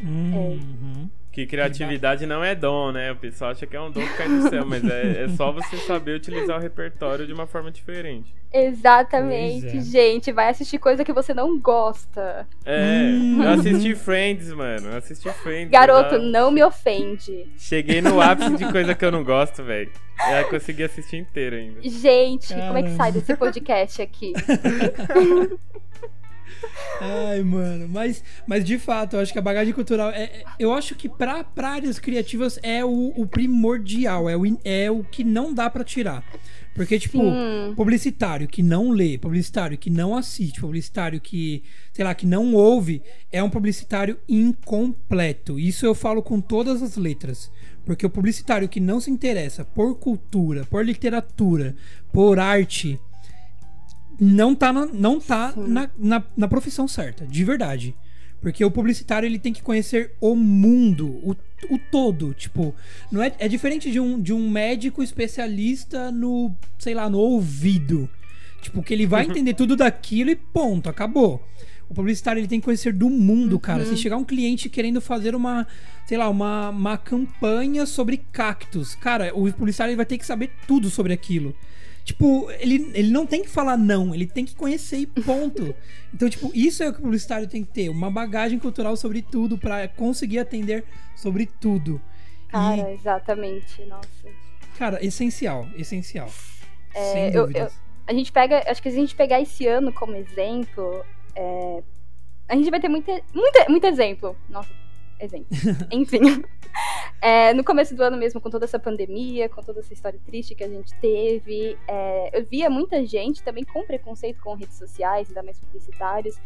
Uhum. Que criatividade não é dom, né? O pessoal acha que é um dom que cai do céu, mas é, é só você saber utilizar o repertório de uma forma diferente. Exatamente, é. gente. Vai assistir coisa que você não gosta. É, hum. eu assisti Friends, mano. Eu assisti Friends. Garoto, já... não me ofende. Cheguei no ápice de coisa que eu não gosto, velho. É, consegui assistir inteiro ainda. Gente, Caramba. como é que sai desse podcast aqui? Ai, mano. Mas, mas de fato, eu acho que a bagagem cultural. É, é eu acho que pra áreas criativas é o, o primordial, é o, é o que não dá para tirar. Porque, tipo, Sim. publicitário que não lê, publicitário que não assiste, publicitário que, sei lá, que não ouve, é um publicitário incompleto. Isso eu falo com todas as letras. Porque o publicitário que não se interessa por cultura, por literatura, por arte, não tá, na, não tá na, na, na, profissão certa, de verdade. Porque o publicitário ele tem que conhecer o mundo, o, o todo. Tipo, não é, é diferente de um, de um médico especialista no, sei lá, no ouvido. Tipo, que ele vai entender tudo daquilo e ponto, acabou. O publicitário ele tem que conhecer do mundo, cara. Uhum. Se chegar um cliente querendo fazer uma, sei lá, uma, uma campanha sobre cactos, cara, o publicitário ele vai ter que saber tudo sobre aquilo. Tipo, ele, ele não tem que falar não, ele tem que conhecer e ponto. Então, tipo, isso é o que o publicitário tem que ter. Uma bagagem cultural sobre tudo para conseguir atender sobre tudo. Cara, e, exatamente, nossa. Cara, essencial, essencial. É, sem dúvidas. Eu, eu, a gente pega, acho que se a gente pegar esse ano como exemplo, é, a gente vai ter muito, muito, muito exemplo. Nossa, exemplo. Enfim. É, no começo do ano mesmo, com toda essa pandemia, com toda essa história triste que a gente teve, é, eu via muita gente também com preconceito com redes sociais, ainda mais publicitários.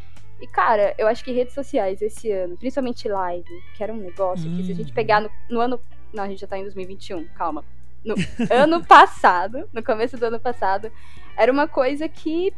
E, cara, eu acho que redes sociais esse ano, principalmente live, que era um negócio hum. que se a gente hum. pegar no, no ano. Não, a gente já tá em 2021, calma. No ano passado, no começo do ano passado, era uma coisa que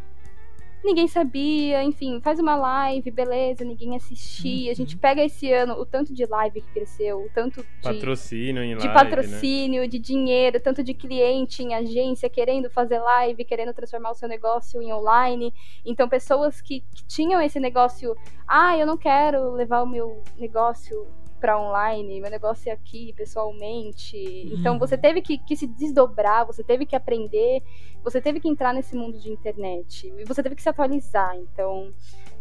ninguém sabia, enfim, faz uma live, beleza, ninguém assistia. Uhum. A gente pega esse ano o tanto de live que cresceu, o tanto de patrocínio em de live, patrocínio, né? de dinheiro, tanto de cliente em agência querendo fazer live, querendo transformar o seu negócio em online. Então, pessoas que, que tinham esse negócio, ah, eu não quero levar o meu negócio para online, meu negócio é aqui pessoalmente. Então uhum. você teve que, que, se desdobrar, você teve que aprender, você teve que entrar nesse mundo de internet e você teve que se atualizar. Então,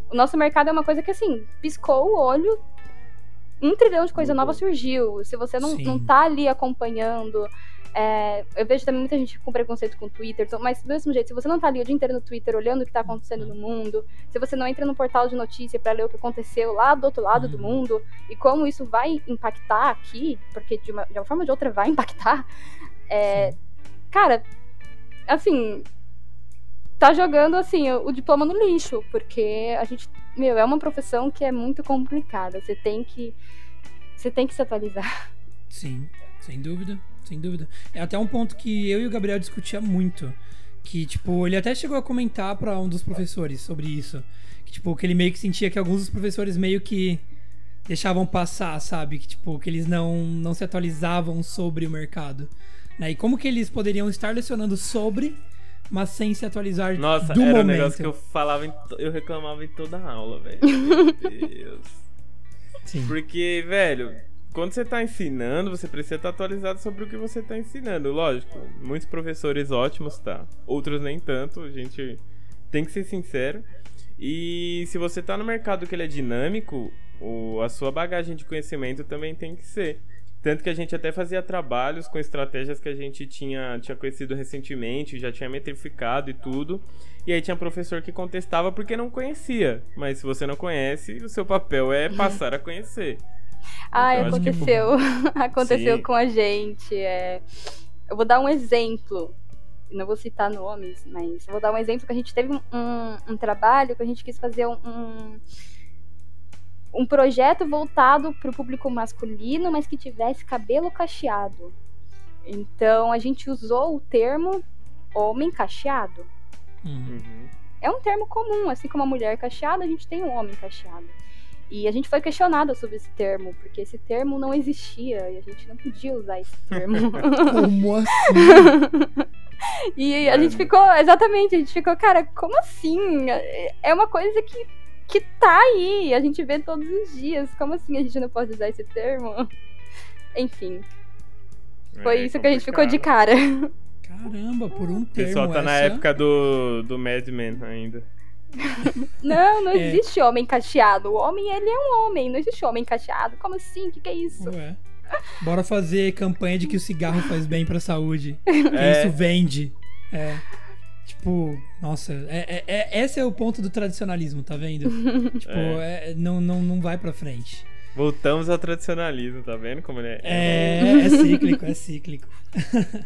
o nosso mercado é uma coisa que assim, piscou o olho, um trilhão de coisa uhum. nova surgiu. Se você não, não tá ali acompanhando, é, eu vejo também muita gente com preconceito com o Twitter, mas do mesmo jeito, se você não tá ali o dia inteiro no Twitter olhando o que tá acontecendo no mundo, se você não entra no portal de notícia para ler o que aconteceu lá do outro lado do uhum. mundo e como isso vai impactar aqui, porque de uma, de uma forma ou de outra vai impactar, é, cara, assim, tá jogando assim o, o diploma no lixo, porque a gente, meu, é uma profissão que é muito complicada. Você tem que você tem que se atualizar. Sim, sem dúvida sem dúvida. É até um ponto que eu e o Gabriel discutia muito. Que, tipo, ele até chegou a comentar para um dos professores sobre isso. Que, tipo, que ele meio que sentia que alguns dos professores meio que deixavam passar, sabe? Que, tipo, que eles não, não se atualizavam sobre o mercado. Né? E como que eles poderiam estar lecionando sobre, mas sem se atualizar Nossa, do era momento. um negócio que eu falava, em, eu reclamava em toda a aula, velho. Meu Deus. Sim. Porque, velho, quando você está ensinando, você precisa estar atualizado sobre o que você está ensinando. Lógico, muitos professores ótimos, tá? Outros nem tanto, a gente tem que ser sincero. E se você está no mercado que ele é dinâmico, o, a sua bagagem de conhecimento também tem que ser. Tanto que a gente até fazia trabalhos com estratégias que a gente tinha, tinha conhecido recentemente, já tinha metrificado e tudo. E aí tinha professor que contestava porque não conhecia. Mas se você não conhece, o seu papel é passar a conhecer. Ai, então, aconteceu. aconteceu Sim. com a gente. É... Eu vou dar um exemplo. Não vou citar nomes, mas vou dar um exemplo que a gente teve um, um trabalho que a gente quis fazer um, um projeto voltado para o público masculino, mas que tivesse cabelo cacheado. Então a gente usou o termo homem cacheado. Uhum. É um termo comum, assim como a mulher cacheada, a gente tem um homem cacheado. E a gente foi questionada sobre esse termo, porque esse termo não existia e a gente não podia usar esse termo. Como assim? e a gente ficou, exatamente, a gente ficou, cara, como assim? É uma coisa que, que tá aí, a gente vê todos os dias. Como assim a gente não pode usar esse termo? Enfim. Foi é isso que a gente ficou de cara. Caramba, por um termo. O pessoal tá essa... na época do, do Mad Men ainda. Não, não é. existe homem cacheado. O homem, ele é um homem. Não existe homem cacheado. Como assim? O que, que é isso? Ué. Bora fazer campanha de que o cigarro faz bem pra saúde. Que é. isso vende. É. Tipo, nossa, é, é, é, esse é o ponto do tradicionalismo, tá vendo? tipo, é. é. não, não, não vai pra frente. Voltamos ao tradicionalismo, tá vendo como ele é? É, é cíclico, é cíclico.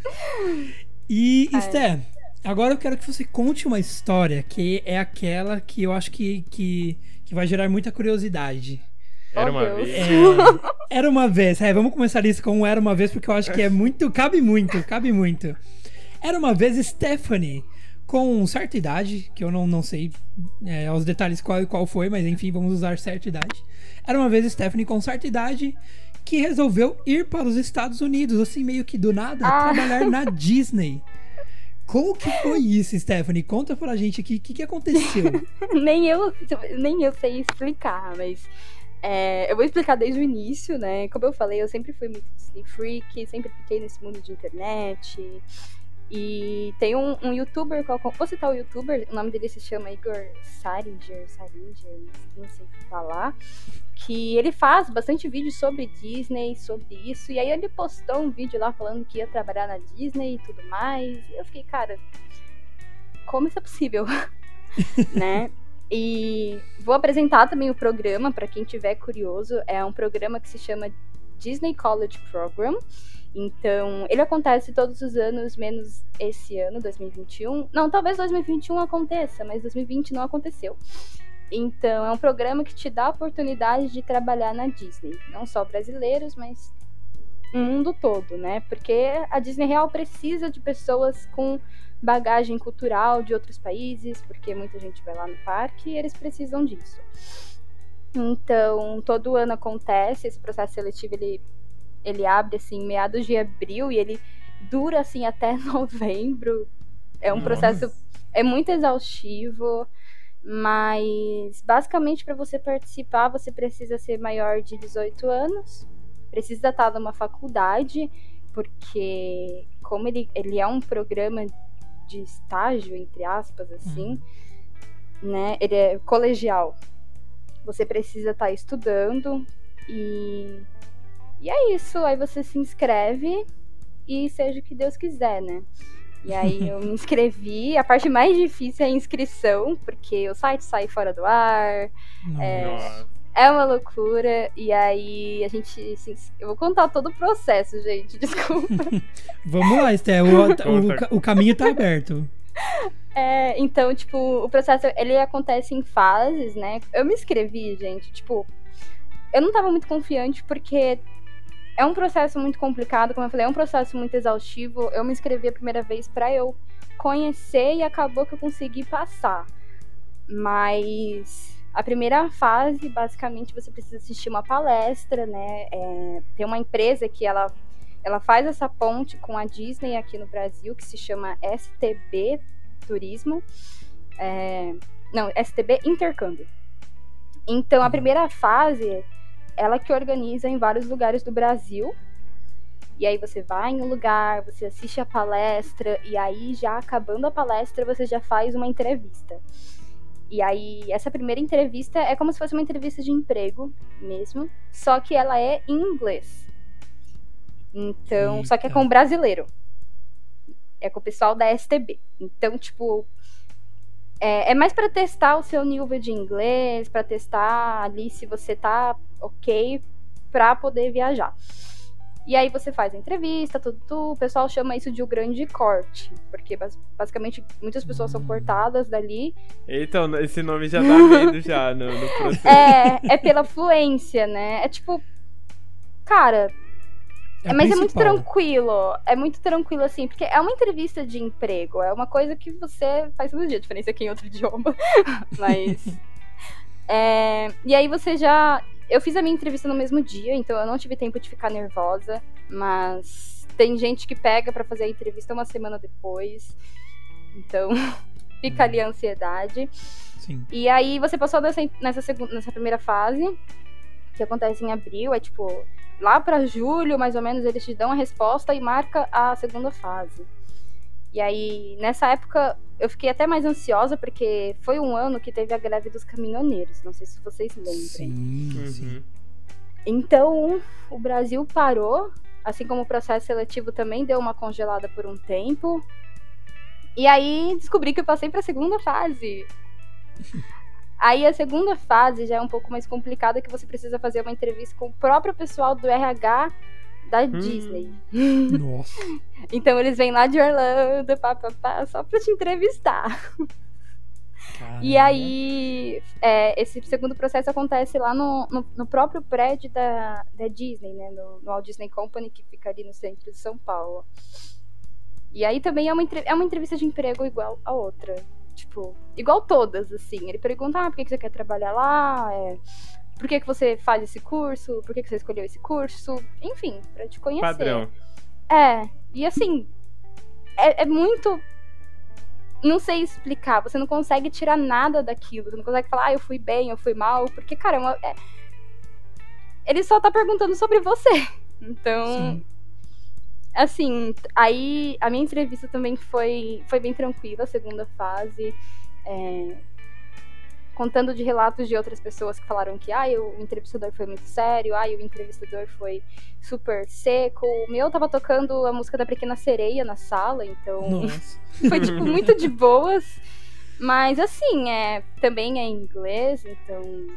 e, Esté, Agora eu quero que você conte uma história que é aquela que eu acho que, que, que vai gerar muita curiosidade. Era uma oh, vez. É, era uma vez. É, vamos começar isso com Era uma vez, porque eu acho que é muito. Cabe muito, cabe muito. Era uma vez Stephanie, com certa idade, que eu não, não sei é, os detalhes qual qual foi, mas enfim, vamos usar certa idade. Era uma vez Stephanie com certa idade que resolveu ir para os Estados Unidos, assim, meio que do nada, ah. trabalhar na Disney. Como que foi isso, Stephanie? Conta pra gente aqui o que, que aconteceu. nem, eu, nem eu sei explicar, mas é, eu vou explicar desde o início, né? Como eu falei, eu sempre fui muito Disney freak, sempre fiquei nesse mundo de internet. E tem um, um youtuber, qual, vou citar o youtuber, o nome dele se chama Igor Saringer, Saringer, não sei falar que ele faz bastante vídeo sobre Disney, sobre isso, e aí ele postou um vídeo lá falando que ia trabalhar na Disney e tudo mais, e eu fiquei, cara, como isso é possível? né? E vou apresentar também o programa para quem tiver curioso, é um programa que se chama Disney College Program. Então, ele acontece todos os anos, menos esse ano, 2021. Não, talvez 2021 aconteça, mas 2020 não aconteceu. Então, é um programa que te dá a oportunidade de trabalhar na Disney. Não só brasileiros, mas o mundo todo, né? Porque a Disney Real precisa de pessoas com bagagem cultural de outros países, porque muita gente vai lá no parque e eles precisam disso. Então, todo ano acontece, esse processo seletivo ele, ele abre assim meados de abril e ele dura assim até novembro. É um Nossa. processo é muito exaustivo. Mas basicamente para você participar, você precisa ser maior de 18 anos, precisa estar numa faculdade, porque como ele, ele é um programa de estágio, entre aspas, assim, uhum. né? Ele é colegial. Você precisa estar estudando e e é isso, aí você se inscreve e seja o que Deus quiser, né? E aí eu me inscrevi. A parte mais difícil é a inscrição, porque o site sai fora do ar. É, é, uma loucura. E aí a gente. Assim, eu vou contar todo o processo, gente. Desculpa. Vamos lá, Esté. O, o, o caminho tá aberto. É, então, tipo, o processo ele acontece em fases, né? Eu me inscrevi, gente, tipo, eu não tava muito confiante porque é um processo muito complicado, como eu falei, é um processo muito exaustivo. Eu me inscrevi a primeira vez para eu conhecer e acabou que eu consegui passar. Mas a primeira fase, basicamente, você precisa assistir uma palestra, né? É, tem uma empresa que ela, ela faz essa ponte com a Disney aqui no Brasil, que se chama STB Turismo. É, não, STB Intercâmbio. Então, a uhum. primeira fase ela que organiza em vários lugares do Brasil. E aí você vai em um lugar, você assiste a palestra, e aí já acabando a palestra, você já faz uma entrevista. E aí, essa primeira entrevista é como se fosse uma entrevista de emprego mesmo, só que ela é em inglês. Então, Eita. só que é com um brasileiro. É com o pessoal da STB. Então, tipo, é, é mais para testar o seu nível de inglês, para testar ali se você tá ok para poder viajar. E aí você faz a entrevista, tudo, tudo, o pessoal chama isso de o grande corte, porque basicamente muitas pessoas são cortadas dali. Então, esse nome já dá medo já no, no processo. É, é pela fluência, né? É tipo, cara, É, mas principal. é muito tranquilo. É muito tranquilo, assim, porque é uma entrevista de emprego. É uma coisa que você faz todo dia, a diferença aqui em outro idioma. mas. é, e aí você já. Eu fiz a minha entrevista no mesmo dia, então eu não tive tempo de ficar nervosa. Mas tem gente que pega para fazer a entrevista uma semana depois. Então, fica ali a ansiedade. Sim. E aí você passou nessa, nessa, segunda, nessa primeira fase, que acontece em abril, é tipo, lá para julho, mais ou menos, eles te dão a resposta e marca a segunda fase. E aí, nessa época, eu fiquei até mais ansiosa, porque foi um ano que teve a greve dos caminhoneiros. Não sei se vocês lembram. Sim, sim. Uhum. Então, o Brasil parou, assim como o processo seletivo também deu uma congelada por um tempo. E aí descobri que eu passei para a segunda fase. Aí a segunda fase já é um pouco mais complicada, que você precisa fazer uma entrevista com o próprio pessoal do RH da Disney. Nossa. Então eles vêm lá de Orlando, pá, pá, pá, só pra te entrevistar. Caramba. E aí, é, esse segundo processo acontece lá no, no, no próprio prédio da, da Disney, né? No, no Walt Disney Company, que fica ali no centro de São Paulo. E aí também é uma, é uma entrevista de emprego igual a outra. Tipo, igual todas, assim. Ele pergunta, ah, por que você quer trabalhar lá? É, por que, que você faz esse curso? Por que, que você escolheu esse curso? Enfim, pra te conhecer. Padrão. É, e assim, é, é muito. Não sei explicar, você não consegue tirar nada daquilo, você não consegue falar, ah, eu fui bem, eu fui mal, porque, cara, é uma- é- ele só tá perguntando sobre você. Então, Sim. assim, aí a minha entrevista também foi, foi bem tranquila, a segunda fase. é, contando de relatos de outras pessoas que falaram que ah, o entrevistador foi muito sério, ah, o entrevistador foi super seco. O meu tava tocando a música da Pequena Sereia na sala, então foi tipo muito de boas. Mas assim, é, também é em inglês, então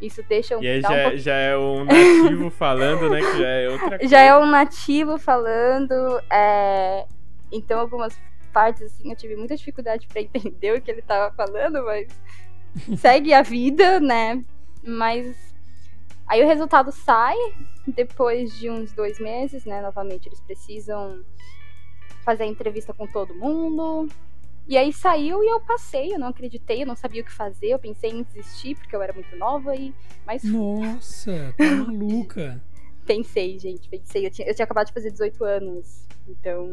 isso deixa um, E aí dá um já, pouco- já é um nativo falando, né? Que já é outra coisa. já é um nativo falando. é, Então, algumas partes, assim, eu tive muita dificuldade pra entender o que ele tava falando, mas segue a vida, né? Mas aí o resultado sai depois de uns dois meses, né? Novamente, eles precisam fazer a entrevista com todo mundo. E aí saiu e eu passei, eu não acreditei, eu não sabia o que fazer, eu pensei em desistir porque eu era muito nova e. Mas Nossa, tá maluca. Pensei, gente, pensei. Eu tinha, eu tinha acabado de fazer 18 anos. Então.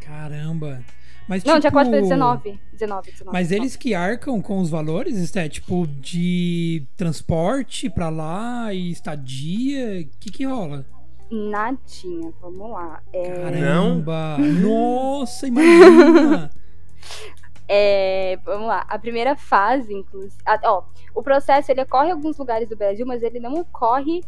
Caramba. Mas, Não, tipo, acabado de fazer 19. 19, 19. Mas 19. eles que arcam com os valores, Esté? Tipo, de transporte pra lá e estadia? O que que rola? Nadinha, vamos lá. É, Caramba! Nossa, imagina! é, vamos lá. A primeira fase, inclusive. ah, ó, o processo ele ocorre em alguns lugares do Brasil, mas ele não ocorre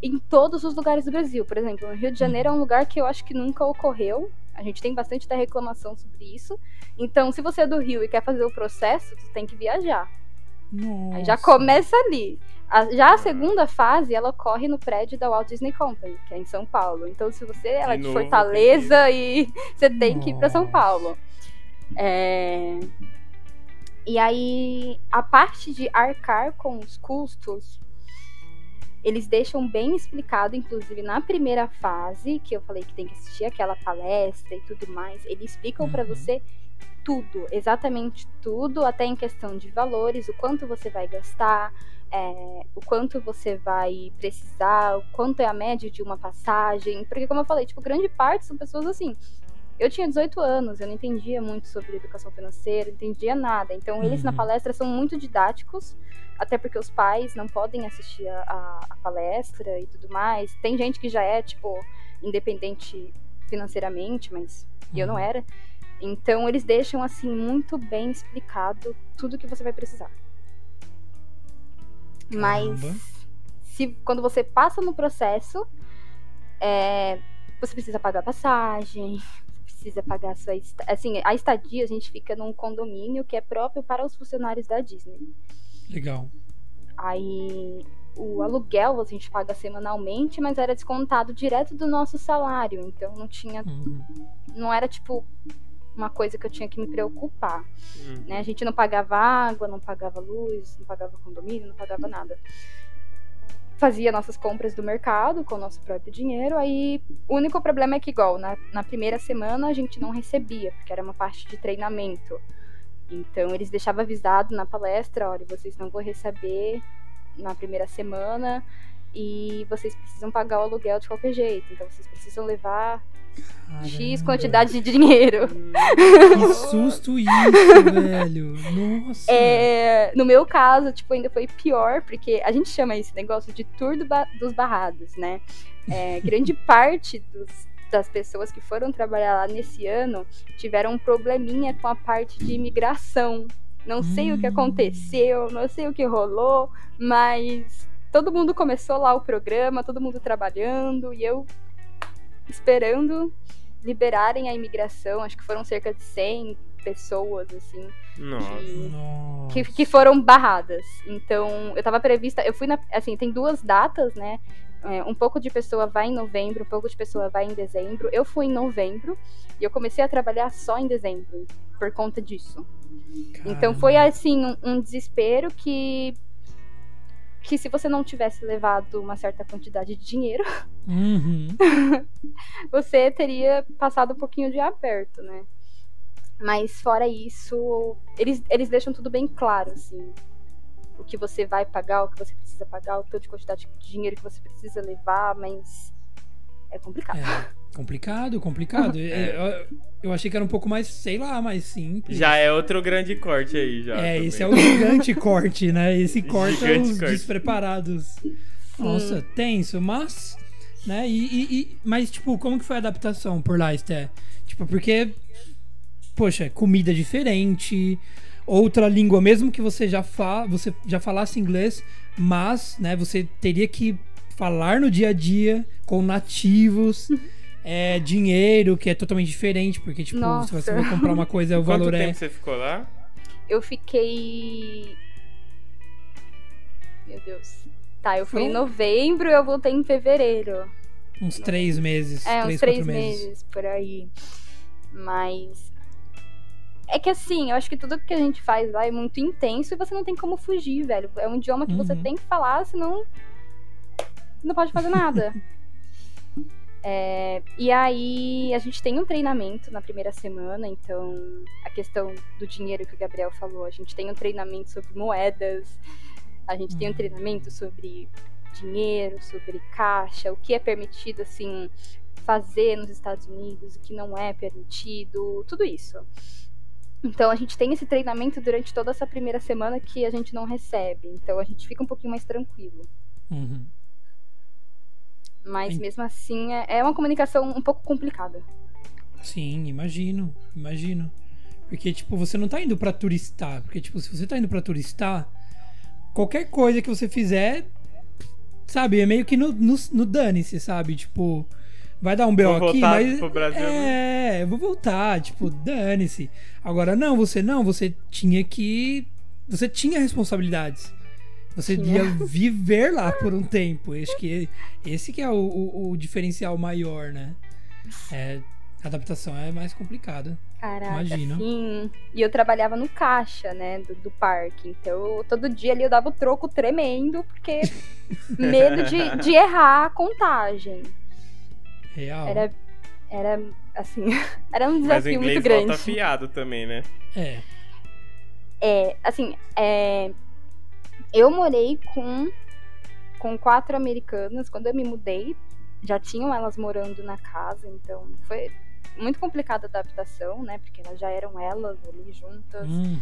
em todos os lugares do Brasil. Por exemplo, no Rio de Janeiro é um lugar que eu acho que nunca ocorreu. A gente tem bastante da reclamação sobre isso. Então, se você é do Rio e quer fazer o processo, tu tem que viajar. Nossa. Aí já começa ali. A- já a segunda fase, ela ocorre no prédio da Walt Disney Company, que é em São Paulo. Então, se você é de Fortaleza e você tem que ir pra São Nossa. Paulo. É, E aí, a parte de arcar com os custos, eles deixam bem explicado, inclusive na primeira fase, que eu falei que tem que assistir aquela palestra e tudo mais, eles explicam pra Uhum. você tudo, exatamente tudo, até em questão de valores, o quanto você vai gastar, é, o quanto você vai precisar, o quanto é a média de uma passagem. Porque, como eu falei, tipo, grande parte são pessoas assim. Eu tinha 18 anos, eu não entendia muito sobre educação financeira, não entendia nada. Então, eles na Uhum. palestra são muito didáticos, até porque os pais não podem assistir a, a- a palestra e tudo mais. Tem gente que já é, tipo, independente financeiramente, mas eu não Uhum. era. Então eles deixam assim muito bem explicado tudo que você vai precisar. Caramba. Mas se quando você passa no processo, é, você precisa pagar passagem, precisa pagar a sua assim, a estadia a gente fica num condomínio que é próprio para os funcionários da Disney. Legal. Aí o aluguel a gente paga semanalmente, mas era descontado direto do nosso salário, então não tinha, Uhum. não era tipo uma coisa que eu tinha que me preocupar. Hum. né? A gente não pagava água, não pagava luz, não pagava condomínio, não pagava nada. Fazia nossas compras do mercado com o nosso próprio dinheiro. Aí o único problema é que, igual, na, na primeira semana a gente não recebia, porque era uma parte de treinamento. Então eles deixavam avisado na palestra, olha, vocês não vão receber na primeira semana e vocês precisam pagar o aluguel de qualquer jeito. Então vocês precisam levar Caramba. X quantidade de dinheiro. Que susto isso, velho. Nossa. É, no meu caso, tipo, ainda foi pior, porque a gente chama esse negócio de tour do ba dos barrados, né? É, grande parte dos, das pessoas que foram trabalhar lá nesse ano tiveram um probleminha com a parte de imigração. Não sei hum. o que hum. aconteceu, não sei o que rolou, mas todo mundo começou lá o programa, todo mundo trabalhando, e eu esperando liberarem a imigração. Acho que foram cerca de 100 pessoas, assim. Nossa. Que, que foram barradas. Então, eu tava prevista. Eu fui na. Assim, tem duas datas, né? É, um pouco de pessoa vai em novembro, um pouco de pessoa vai em dezembro. Eu fui em novembro e eu comecei a trabalhar só em dezembro, por conta disso. Caramba. Então foi assim, um, um desespero que que se você não tivesse levado uma certa quantidade de dinheiro, uhum. você teria passado um pouquinho de aperto, né? Mas fora isso, eles, eles deixam tudo bem claro, assim. O que você vai pagar, o que você precisa pagar, o tanto de quantidade de dinheiro que você precisa levar, mas é complicado. É. Complicado, complicado. É. Eu, eu, achei que era um pouco mais, sei lá, mais simples. Já é outro grande corte aí, já. É, também. esse é o gigante corte, né? Esse corte é os corte. despreparados. Nossa, hum. tenso, mas. Né? E, e, e, mas, tipo, como que foi a adaptação por lá, Esté? Tipo, porque. Poxa, comida diferente, outra língua, mesmo que você já, fa você já falasse inglês, mas, né, você teria que falar no dia a dia com nativos. é, dinheiro, que é totalmente diferente, porque, tipo, Nossa. se você for comprar uma coisa, o Quanto valor é. Quanto tempo você ficou lá? Eu fiquei. Meu Deus. Tá, eu fui Foi? em novembro e eu voltei em fevereiro. Uns três meses. É, três, uns três meses. meses por aí. Mas. É que assim, eu acho que tudo que a gente faz lá é muito intenso e você não tem como fugir, velho. É um idioma que uhum. você tem que falar, senão. Você não pode fazer nada. É, e aí a gente tem um treinamento na primeira semana, então a questão do dinheiro que o Gabriel falou, a gente tem um treinamento sobre moedas, a gente uhum. tem um uhum. treinamento sobre dinheiro, sobre caixa, o que é permitido assim fazer nos Estados Unidos, o que não é permitido, tudo isso. Então a gente tem esse treinamento durante toda essa primeira semana que a gente não recebe, então a gente fica um pouquinho mais tranquilo. Uhum. Mas mesmo assim é, é uma comunicação um pouco complicada. Sim, imagino, imagino. Porque, tipo, você não tá indo para turistar. Porque, tipo, se você tá indo para turistar, qualquer coisa que você fizer, sabe, é meio que no, no, no dane-se, sabe? Tipo, vai dar um BO aqui, mas. Pro Brasil, né? é, eu vou voltar, tipo, dane-se. Agora, não, você não, você tinha que. Você tinha responsabilidades. Você ia viver lá por um tempo. Acho que esse que é o, o, o diferencial maior, né? É, a adaptação é mais complicada. Caraca, imagino. Sim. E eu trabalhava no caixa, né, do, do parque. Então, todo dia ali eu dava o troco tremendo, porque medo de, de errar a contagem. Real. Era, era assim, era um desafio muito grande. Mas o inglês volta afiado também, né? É. É, assim, é, eu morei com, com quatro americanas. Quando eu me mudei, já tinham elas morando na casa, então foi muito complicada a adaptação, né? Porque elas já eram elas ali juntas. Uhum.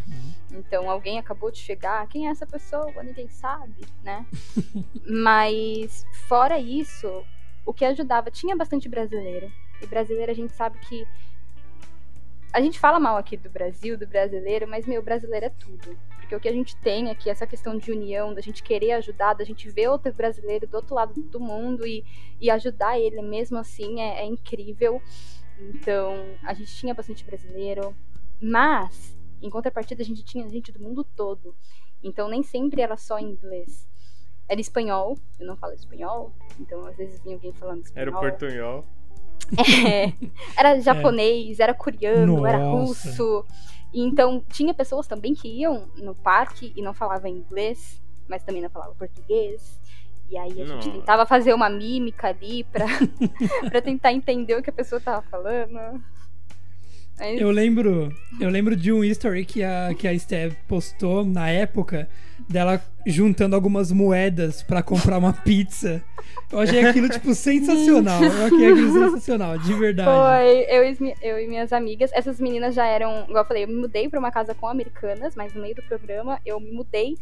Então alguém acabou de chegar, quem é essa pessoa? Ninguém sabe, né? Mas fora isso, o que ajudava, tinha bastante brasileiro. E brasileiro a gente sabe que a gente fala mal aqui do Brasil, do brasileiro, mas meu, brasileiro é tudo. Porque o que a gente tem aqui, essa questão de união, da gente querer ajudar, da gente ver outro brasileiro do outro lado do mundo e, e ajudar ele mesmo assim é, é incrível. Então, a gente tinha bastante brasileiro, mas, em contrapartida, a gente tinha gente do mundo todo. Então, nem sempre era só inglês. Era espanhol, eu não falo espanhol, então às vezes vinha alguém falando espanhol. Era o portunhol. É, era japonês, é. era coreano, Nossa. era russo. Então, tinha pessoas também que iam no parque e não falavam inglês, mas também não falavam português. E aí a gente tentava fazer uma mímica ali pra, pra tentar entender o que a pessoa tava falando. Mas... Eu lembro, eu lembro de um history que a, que a Steph postou na época dela juntando algumas moedas para comprar uma pizza. Eu achei aquilo, tipo, sensacional. Eu achei aquilo sensacional, de verdade. Foi, eu e, eu e minhas amigas. Essas meninas já eram, igual eu falei, eu me mudei pra uma casa com americanas, mas no meio do programa eu me mudei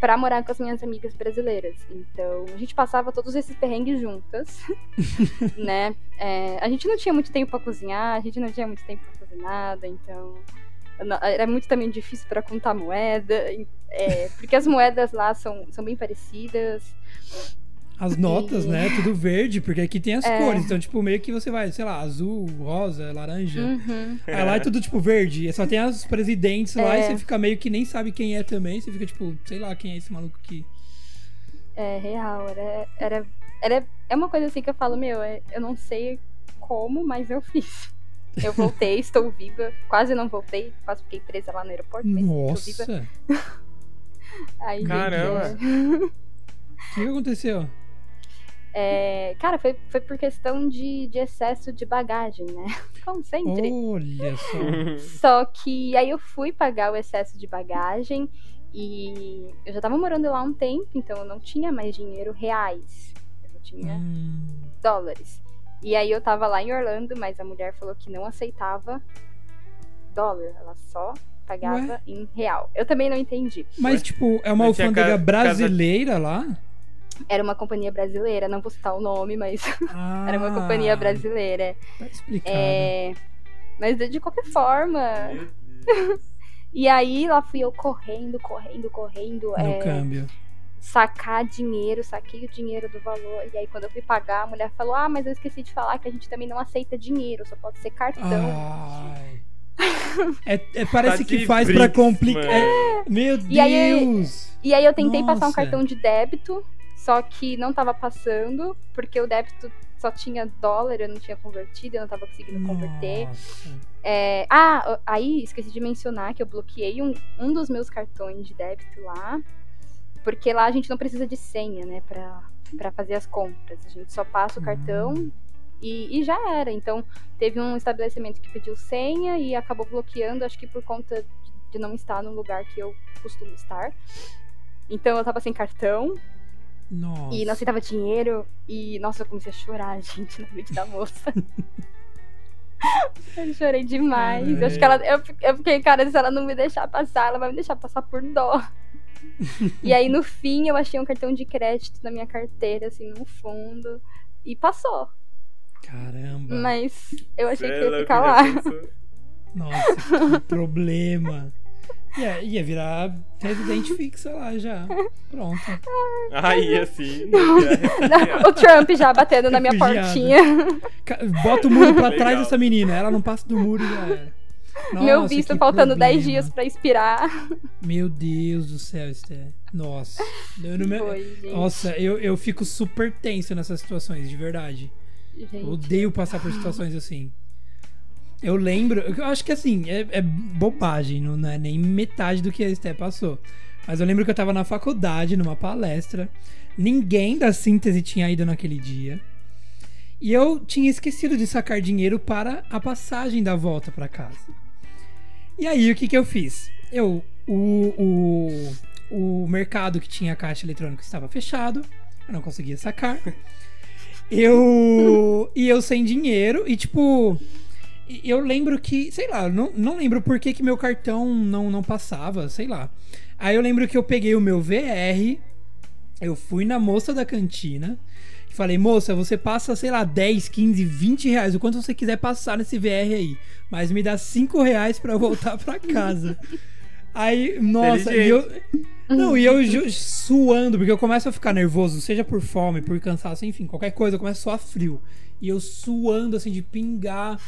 para morar com as minhas amigas brasileiras. Então, a gente passava todos esses perrengues juntas, né? É, a gente não tinha muito tempo para cozinhar, a gente não tinha muito tempo para fazer nada, então era muito também difícil para contar moeda, é, porque as moedas lá são, são bem parecidas as notas, e... né? Tudo verde, porque aqui tem as é. cores. Então, tipo, meio que você vai, sei lá, azul, rosa, laranja. Uhum. Aí lá é tudo, tipo, verde. Só tem os presidentes é. lá e é. você fica meio que nem sabe quem é também. Você fica, tipo, sei lá quem é esse maluco aqui. É, real. Era, era, era, é uma coisa assim que eu falo, meu, é, eu não sei como, mas eu fiz. Eu voltei, estou viva. Quase não voltei, quase fiquei presa lá no aeroporto. Nossa! Aí, Caramba! O que aconteceu? É, cara, foi, foi por questão de, de excesso de bagagem, né? Como sempre. Olha só. só que aí eu fui pagar o excesso de bagagem e eu já tava morando lá há um tempo, então eu não tinha mais dinheiro reais. Eu tinha hum. dólares. E aí eu tava lá em Orlando, mas a mulher falou que não aceitava dólar, ela só pagava Ué? em real. Eu também não entendi. Mas, Ué? tipo, é uma alfândega brasileira casa... lá? Era uma companhia brasileira, não vou citar o nome, mas ah, era uma companhia brasileira. Tá explicado. É, mas de qualquer forma. e aí lá fui eu correndo, correndo, correndo. No é, câmbio. Sacar dinheiro, saquei o dinheiro do valor. E aí, quando eu fui pagar, a mulher falou: Ah, mas eu esqueci de falar que a gente também não aceita dinheiro, só pode ser cartão. Ai. É, é, parece tá que faz para complicar. É, meu Deus! E aí, e aí eu tentei Nossa. passar um cartão de débito só que não tava passando, porque o débito só tinha dólar, eu não tinha convertido, eu não tava conseguindo converter. É, ah, aí esqueci de mencionar que eu bloqueei um, um dos meus cartões de débito lá, porque lá a gente não precisa de senha, né, pra, pra fazer as compras. A gente só passa o cartão hum. e, e, já era. Então, teve um estabelecimento que pediu senha e acabou bloqueando, acho que por conta de, de não estar no lugar que eu costumo estar. Então, eu tava sem cartão, nossa. E não aceitava dinheiro. E, nossa, eu comecei a chorar, gente, na frente da moça. eu chorei demais. Eu acho que ela. Eu, eu fiquei, cara, se ela não me deixar passar, ela vai me deixar passar por dó. e aí, no fim, eu achei um cartão de crédito na minha carteira, assim, no fundo. E passou. Caramba. Mas eu achei que ia ficar lá. Nossa, que problema. Ia, ia virar residente fixa lá já. Pronto. Aí, assim. o Trump já batendo na minha portinha. Bota o muro pra Legal. trás dessa menina. Ela não passa do muro e já era. Nossa, Meu visto faltando 10 dias pra expirar. Meu Deus do céu, Esther. Nossa. Eu me... Foi, Nossa, eu, eu fico super tenso nessas situações, de verdade. Gente. odeio passar por situações assim. Eu lembro, eu acho que assim, é, é bobagem, não é nem metade do que a Esté passou. Mas eu lembro que eu tava na faculdade, numa palestra. Ninguém da síntese tinha ido naquele dia. E eu tinha esquecido de sacar dinheiro para a passagem da volta para casa. E aí, o que, que eu fiz? Eu, o, o, o mercado que tinha a caixa eletrônica estava fechado, eu não conseguia sacar. Eu. e eu sem dinheiro, e tipo eu lembro que, sei lá, não, não lembro por que, que meu cartão não, não passava, sei lá. Aí eu lembro que eu peguei o meu VR, eu fui na moça da cantina e falei, moça, você passa, sei lá, 10, 15, 20 reais, o quanto você quiser passar nesse VR aí. Mas me dá 5 reais pra eu voltar pra casa. aí, nossa, e eu. Não, e eu suando, porque eu começo a ficar nervoso, seja por fome, por cansaço, enfim, qualquer coisa, eu começo a suar frio. E eu suando, assim, de pingar.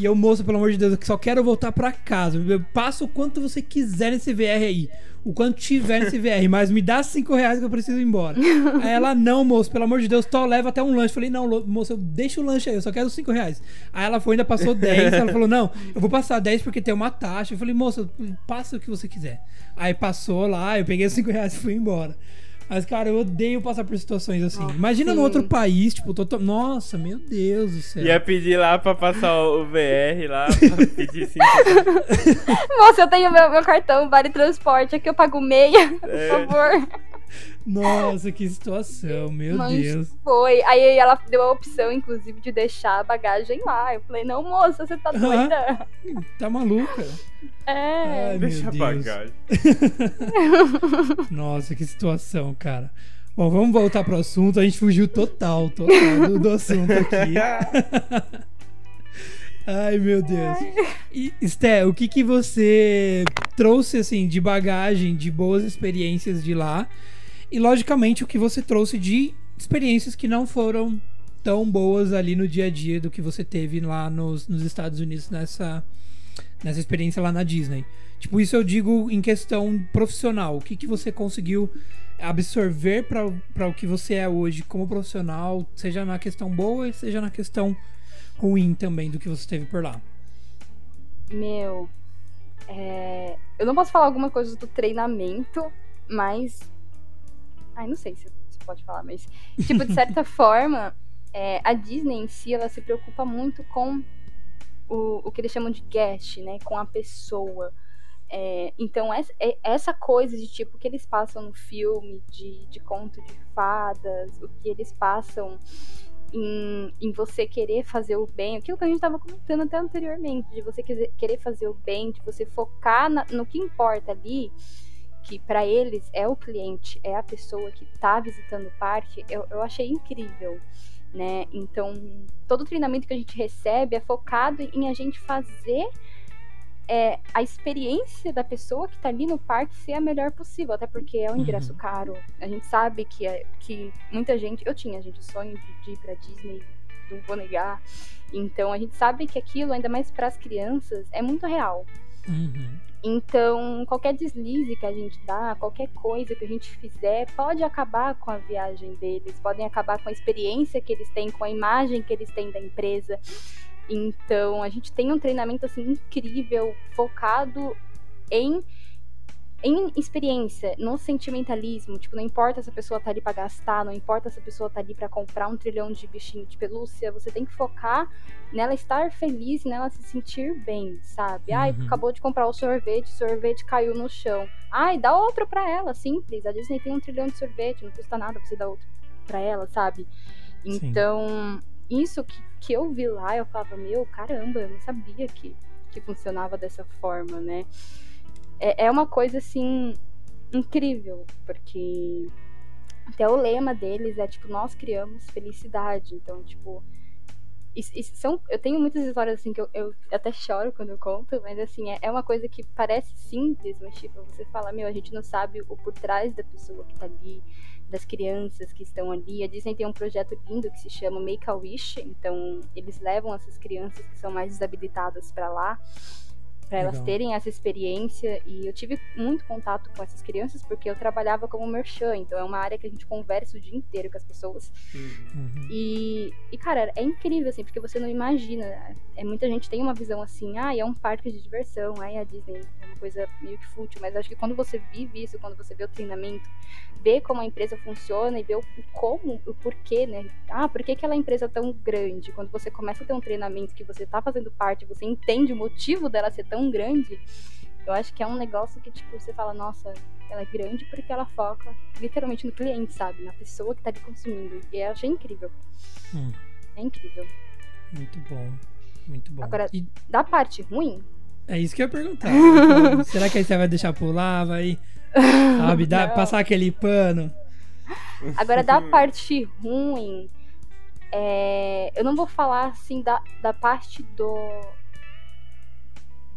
E eu, moço, pelo amor de Deus, eu só quero voltar para casa. Eu passo o quanto você quiser nesse VR aí. O quanto tiver nesse VR, mas me dá 5 reais que eu preciso ir embora. aí ela, não, moço, pelo amor de Deus, tô, leva até um lanche. Eu falei, não, moço, deixa o lanche aí, eu só quero 5 reais. Aí ela foi, ainda passou 10. ela falou, não, eu vou passar 10 porque tem uma taxa. Eu falei, moço, passa o que você quiser. Aí passou lá, eu peguei os 5 reais e fui embora. Mas, cara, eu odeio passar por situações assim. Nossa, Imagina sim. no outro país, tipo, tô, tô- nossa, meu Deus do céu. Ia pedir lá pra passar o VR lá, pra pedir cinco. Moça, eu tenho meu, meu cartão Vale Transporte, aqui eu pago meia, por É. favor. Nossa, que situação, meu Mas Deus. Foi. Aí ela deu a opção, inclusive, de deixar a bagagem lá. Eu falei, não, moça, você tá doida? Tá maluca? É. Ai, Deixa a meu Deus. bagagem. Nossa, que situação, cara. Bom, vamos voltar pro assunto. A gente fugiu total, total do, do assunto aqui. Ai, meu Deus. E, Sté, o que que você trouxe, assim, de bagagem, de boas experiências de lá? E, logicamente, o que você trouxe de experiências que não foram tão boas ali no dia a dia do que você teve lá nos, nos Estados Unidos nessa, nessa experiência lá na Disney. Tipo, isso eu digo em questão profissional. O que, que você conseguiu absorver para o que você é hoje como profissional, seja na questão boa, seja na questão ruim também do que você teve por lá. Meu, é, eu não posso falar alguma coisa do treinamento, mas. Ai, não sei se você pode falar, mas. Tipo, de certa forma, é, a Disney em si, ela se preocupa muito com o, o que eles chamam de guest, né? Com a pessoa. É, então, essa, é- essa coisa de tipo que eles passam no filme, de, de conto de fadas, o que eles passam em, em você querer fazer o bem, aquilo que a gente estava comentando até anteriormente, de você querer querer fazer o bem, de você focar na- no que importa ali, que para eles é o cliente, é a pessoa que está visitando o parque, eu, eu achei incrível. Né? Então, todo treinamento que a gente recebe é focado em a gente fazer é, a experiência da pessoa que tá ali no parque ser a melhor possível, até porque é um ingresso Uhum. caro. A gente sabe que, é, que muita gente. Eu tinha, gente, o sonho de, de ir pra Disney, não vou negar. Então a gente sabe que aquilo, ainda mais para as crianças, é muito real. Uhum. Então, qualquer deslize que a gente dá, qualquer coisa que a gente fizer, pode acabar com a viagem deles, podem acabar com a experiência que eles têm, com a imagem que eles têm da empresa. Então, a gente tem um treinamento assim incrível, focado em em experiência, no sentimentalismo, tipo, não importa se a pessoa tá ali pra gastar, não importa se a pessoa tá ali pra comprar um trilhão de bichinho de pelúcia, você tem que focar nela estar feliz, nela se sentir bem, sabe? Ai, Uhum. acabou de comprar o sorvete, o sorvete caiu no chão. Ai, dá outro pra ela, simples. A Disney tem um trilhão de sorvete, não custa nada você dar outro pra ela, sabe? Sim. Então, isso que, que eu vi lá, eu falava, meu, caramba, eu não sabia que, que funcionava dessa forma, né? É, é uma coisa, assim, incrível, porque até o lema deles é, tipo, nós criamos felicidade. Então, tipo, isso- isso são, eu tenho muitas histórias, assim, que eu, eu até choro quando eu conto, mas, assim, é, é uma coisa que parece simples, mas, tipo, você fala, meu, a gente não sabe o por trás da pessoa que tá ali, das crianças que estão ali. A Disney tem um projeto lindo que se chama Make a Wish, então eles levam essas crianças que são mais desabilitadas para lá, para elas terem essa experiência. E eu tive muito contato com essas crianças porque eu trabalhava como merchan, então é uma área que a gente conversa o dia inteiro com as pessoas. Uhum. E, e, cara, é incrível, assim, porque você não imagina. É, muita gente tem uma visão assim, ah, é um parque de diversão, aí a Disney é uma coisa meio que fútil, mas acho que quando você vive isso, quando você vê o treinamento, vê como a empresa funciona e vê o, o como, o porquê, né? Ah, por que aquela empresa é tão grande? Quando você começa a ter um treinamento que você tá fazendo parte, você entende o motivo dela ser tão grande, eu acho que é um negócio que, tipo, você fala, nossa, ela é grande porque ela foca literalmente no cliente, sabe? Na pessoa que tá ali consumindo. E eu achei incrível. Hum. É incrível. Muito bom. Muito bom. Agora- E Da parte ruim, é isso que eu ia perguntar. Então, será que aí você vai deixar pular? Vai, sabe, Não. passar aquele pano? agora da parte ruim, é, eu não vou falar assim da, da parte do,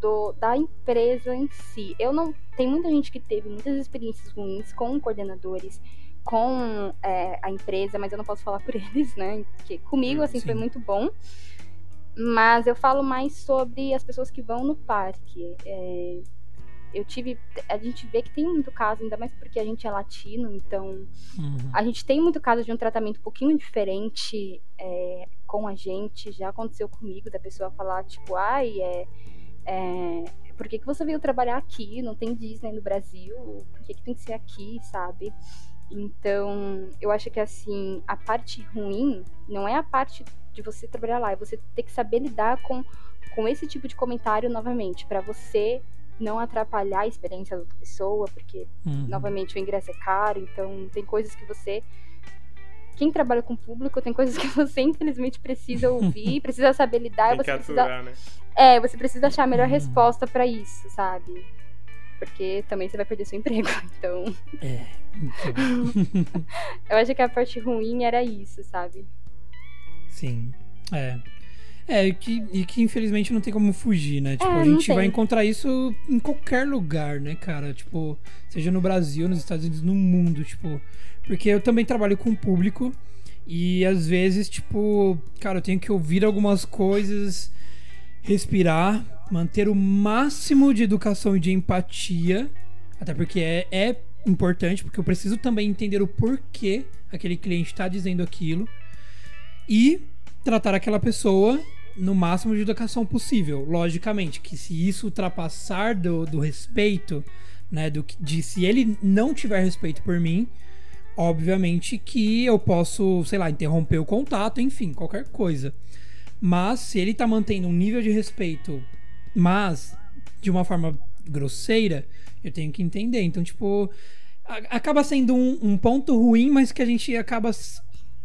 do da empresa em si. Eu não tem muita gente que teve muitas experiências ruins com coordenadores, com é, a empresa, mas eu não posso falar por eles, né? Porque comigo assim Sim. foi muito bom. Mas eu falo mais sobre as pessoas que vão no parque. É, eu tive. A gente vê que tem muito caso, ainda mais porque a gente é latino, então Uhum. a gente tem muito caso de um tratamento um pouquinho diferente é, com a gente. Já aconteceu comigo, da pessoa falar, tipo, ai, é. É por que, que você veio trabalhar aqui? Não tem Disney no Brasil? Por que, que tem que ser aqui, sabe? Então, eu acho que assim, a parte ruim não é a parte de você trabalhar lá, é você ter que saber lidar com, com esse tipo de comentário novamente, para você não atrapalhar a experiência da outra pessoa, porque, uhum. novamente, o ingresso é caro, então tem coisas que você. Quem trabalha com público tem coisas que você, infelizmente, precisa ouvir, precisa saber lidar. Tem você precisa, né? É, você precisa achar a melhor uhum. resposta para isso, sabe? Porque também você vai perder seu emprego, então. É. Então. Eu acho que a parte ruim era isso, sabe? Sim. É. É, e que, e que infelizmente não tem como fugir, né? Tipo, é, a gente vai encontrar isso em qualquer lugar, né, cara? Tipo, seja no Brasil, nos Estados Unidos, no mundo, tipo. Porque eu também trabalho com público e às vezes, tipo, cara, eu tenho que ouvir algumas coisas, respirar, manter o máximo de educação e de empatia, até porque é, é importante, porque eu preciso também entender o porquê aquele cliente está dizendo aquilo e tratar aquela pessoa no máximo de educação possível. Logicamente, que se isso ultrapassar do, do respeito, né, do, de se ele não tiver respeito por mim, obviamente que eu posso, sei lá, interromper o contato, enfim, qualquer coisa. Mas se ele tá mantendo um nível de respeito, mas de uma forma grosseira, eu tenho que entender. Então, tipo, acaba sendo um, um ponto ruim, mas que a gente acaba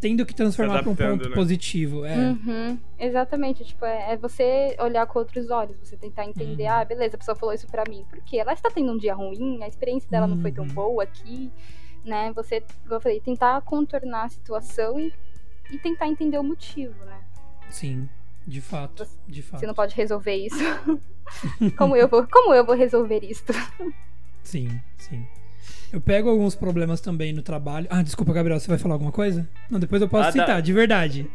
tendo que transformar para um ponto né? positivo. É. Uhum, exatamente. Tipo, é, é, você olhar com outros olhos, você tentar entender, uhum. ah, beleza, a pessoa falou isso para mim. Porque ela está tendo um dia ruim, a experiência dela uhum. não foi tão uhum. boa aqui, né? Você, como eu falei, tentar contornar a situação e, e tentar entender o motivo, né? Sim, de fato. Você, de fato. Você não pode resolver isso. como, eu vou, como eu vou resolver isto? Sim, sim. Eu pego alguns problemas também no trabalho. Ah, desculpa, Gabriel, você vai falar alguma coisa? Não, depois eu posso ah, citar, dá... de verdade.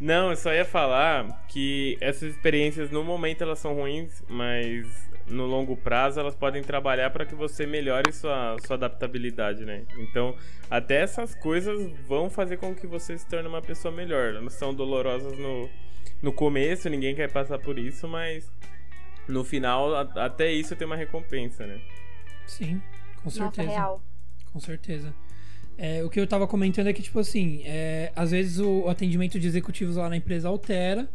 Não, eu só ia falar que essas experiências no momento elas são ruins, mas no longo prazo elas podem trabalhar para que você melhore sua, sua adaptabilidade, né? Então, até essas coisas vão fazer com que você se torne uma pessoa melhor. Elas são dolorosas no, no começo, ninguém quer passar por isso, mas no final, até isso tem uma recompensa, né? Sim. Com certeza. Nossa, real. Com certeza. É, o que eu tava comentando é que, tipo assim, é, às vezes o atendimento de executivos lá na empresa altera,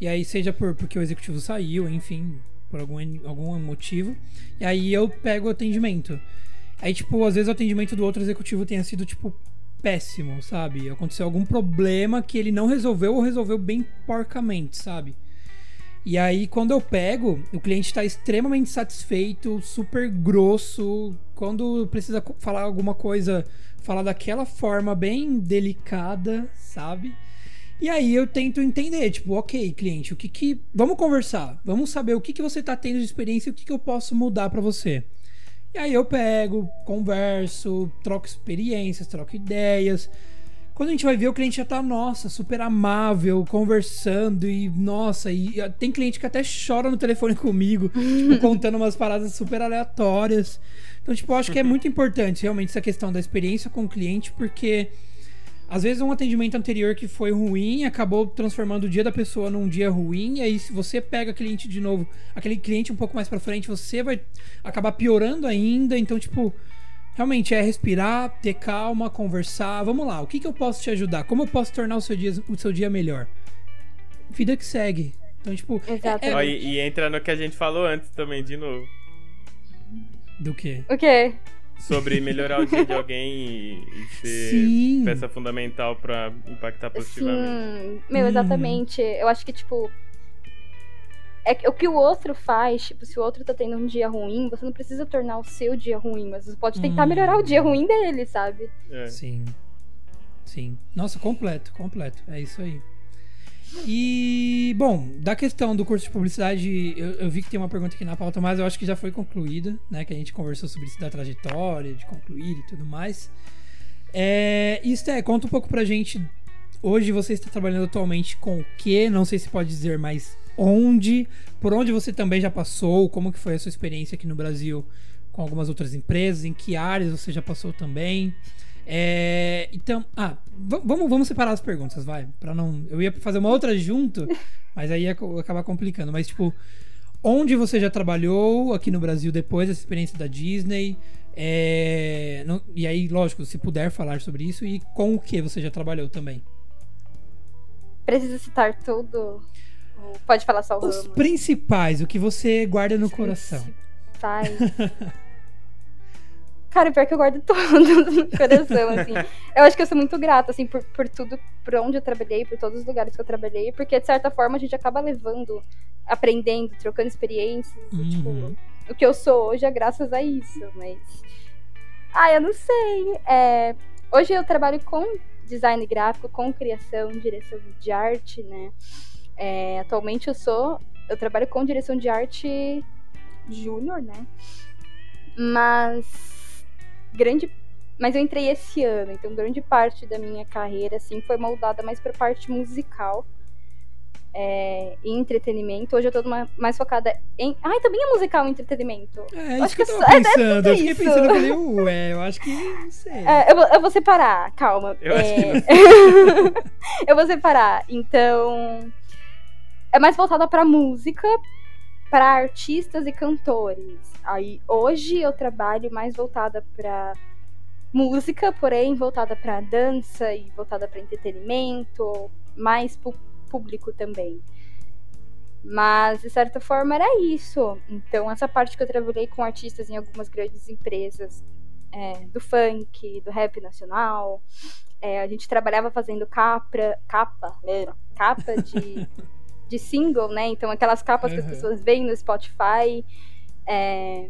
e aí seja por, porque o executivo saiu, enfim, por algum, algum motivo, e aí eu pego o atendimento. Aí, tipo, às vezes o atendimento do outro executivo tenha sido, tipo, péssimo, sabe? Aconteceu algum problema que ele não resolveu ou resolveu bem porcamente, sabe? E aí, quando eu pego, o cliente está extremamente satisfeito, super grosso. Quando precisa falar alguma coisa, falar daquela forma bem delicada, sabe? E aí eu tento entender, tipo, ok, cliente, o que que. Vamos conversar. Vamos saber o que, que você está tendo de experiência e o que, que eu posso mudar para você. E aí eu pego, converso, troco experiências, troco ideias. Quando a gente vai ver, o cliente já tá, nossa, super amável, conversando e, nossa, e tem cliente que até chora no telefone comigo, tipo, contando umas paradas super aleatórias. Então, tipo, eu acho que é muito importante realmente essa questão da experiência com o cliente, porque às vezes um atendimento anterior que foi ruim acabou transformando o dia da pessoa num dia ruim, e aí se você pega cliente de novo, aquele cliente um pouco mais para frente, você vai acabar piorando ainda. Então, tipo, realmente é respirar, ter calma, conversar. Vamos lá, o que, que eu posso te ajudar? Como eu posso tornar o seu dia, o seu dia melhor? Vida que segue. Então, tipo. Exato. É, é... E, e, entra no que a gente falou antes também, de novo. Do quê? O quê? Sobre melhorar o dia de alguém e, e ser Sim. peça fundamental para impactar positivamente. Sim, meu, exatamente. Hum. Eu acho que, tipo, é o que o outro faz, tipo, se o outro tá tendo um dia ruim, você não precisa tornar o seu dia ruim, mas você pode tentar hum. melhorar o dia ruim dele, sabe? É. Sim. Sim. Nossa, completo, completo. É isso aí. E, bom, da questão do curso de publicidade, eu, eu, vi que tem uma pergunta aqui na pauta, mas eu acho que já foi concluída, né? Que a gente conversou sobre isso da trajetória, de concluir e tudo mais. É, Esté, conta um pouco pra gente. Hoje você está trabalhando atualmente com o quê? Não sei se pode dizer, mas onde, por onde você também já passou, como que foi a sua experiência aqui no Brasil com algumas outras empresas, em que áreas você já passou também. É, então, ah, vamos, vamos separar as perguntas, vai, para não, eu ia fazer uma outra junto, mas aí ia acabar complicando, mas tipo, onde você já trabalhou aqui no Brasil depois dessa experiência da Disney? É, não, e aí, lógico, se puder falar sobre isso e com o que você já trabalhou também. Precisa citar tudo? Pode falar só o Os ramo. principais, o que você guarda no Os coração. Principais. Cara, pior que eu guardo tudo no coração, assim. Eu acho que eu sou muito grata, assim, por, por tudo, por onde eu trabalhei, por todos os lugares que eu trabalhei, porque, de certa forma, a gente acaba levando, aprendendo, trocando experiências, uhum. tipo, uhum. o que eu sou hoje é graças a isso, mas... Ah, eu não sei. É... Hoje eu trabalho com design gráfico, com criação, direção de arte, né? É... Atualmente eu sou... Eu trabalho com direção de arte júnior, né? Mas grande mas eu entrei esse ano, então grande parte da minha carreira assim foi moldada mais para parte musical é, e entretenimento. Hoje eu tô mais focada em. Ai, também é musical e entretenimento. É, isso acho que, que eu tava é, pensando. É, eu fiquei pensando, eu falei, ué, eu acho que. Não sei. É, eu, vou, eu vou separar, calma. Eu, acho que eu vou separar. Então. É mais voltada pra música, para artistas e cantores. Aí hoje eu trabalho mais voltada para música, porém voltada para dança e voltada para entretenimento, mais público também. Mas de certa forma era isso. Então essa parte que eu trabalhei com artistas em algumas grandes empresas é, do funk, do rap nacional, é, a gente trabalhava fazendo capa, capa, capa de de single, né? Então aquelas capas uhum. que as pessoas veem no Spotify. É,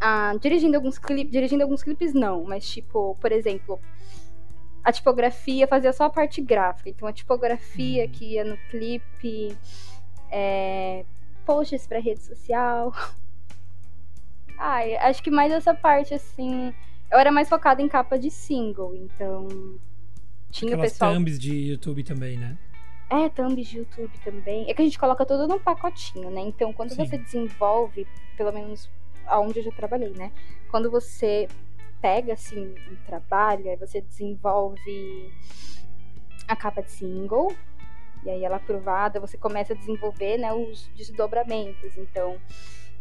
ah, dirigindo alguns clipes. Dirigindo alguns clipes não, mas tipo, por exemplo, a tipografia fazia só a parte gráfica. Então a tipografia uhum. que ia no clipe, é, posts para rede social. Ai, acho que mais essa parte assim. Eu era mais focada em capa de single, então tinha Aquelas pessoal. thumbs de YouTube também, né? É, thumbs de YouTube também. É que a gente coloca tudo num pacotinho, né? Então, quando Sim. você desenvolve, pelo menos aonde eu já trabalhei, né? Quando você pega, assim, um trabalho, aí você desenvolve a capa de single, e aí ela aprovada, você começa a desenvolver, né, os desdobramentos. Então,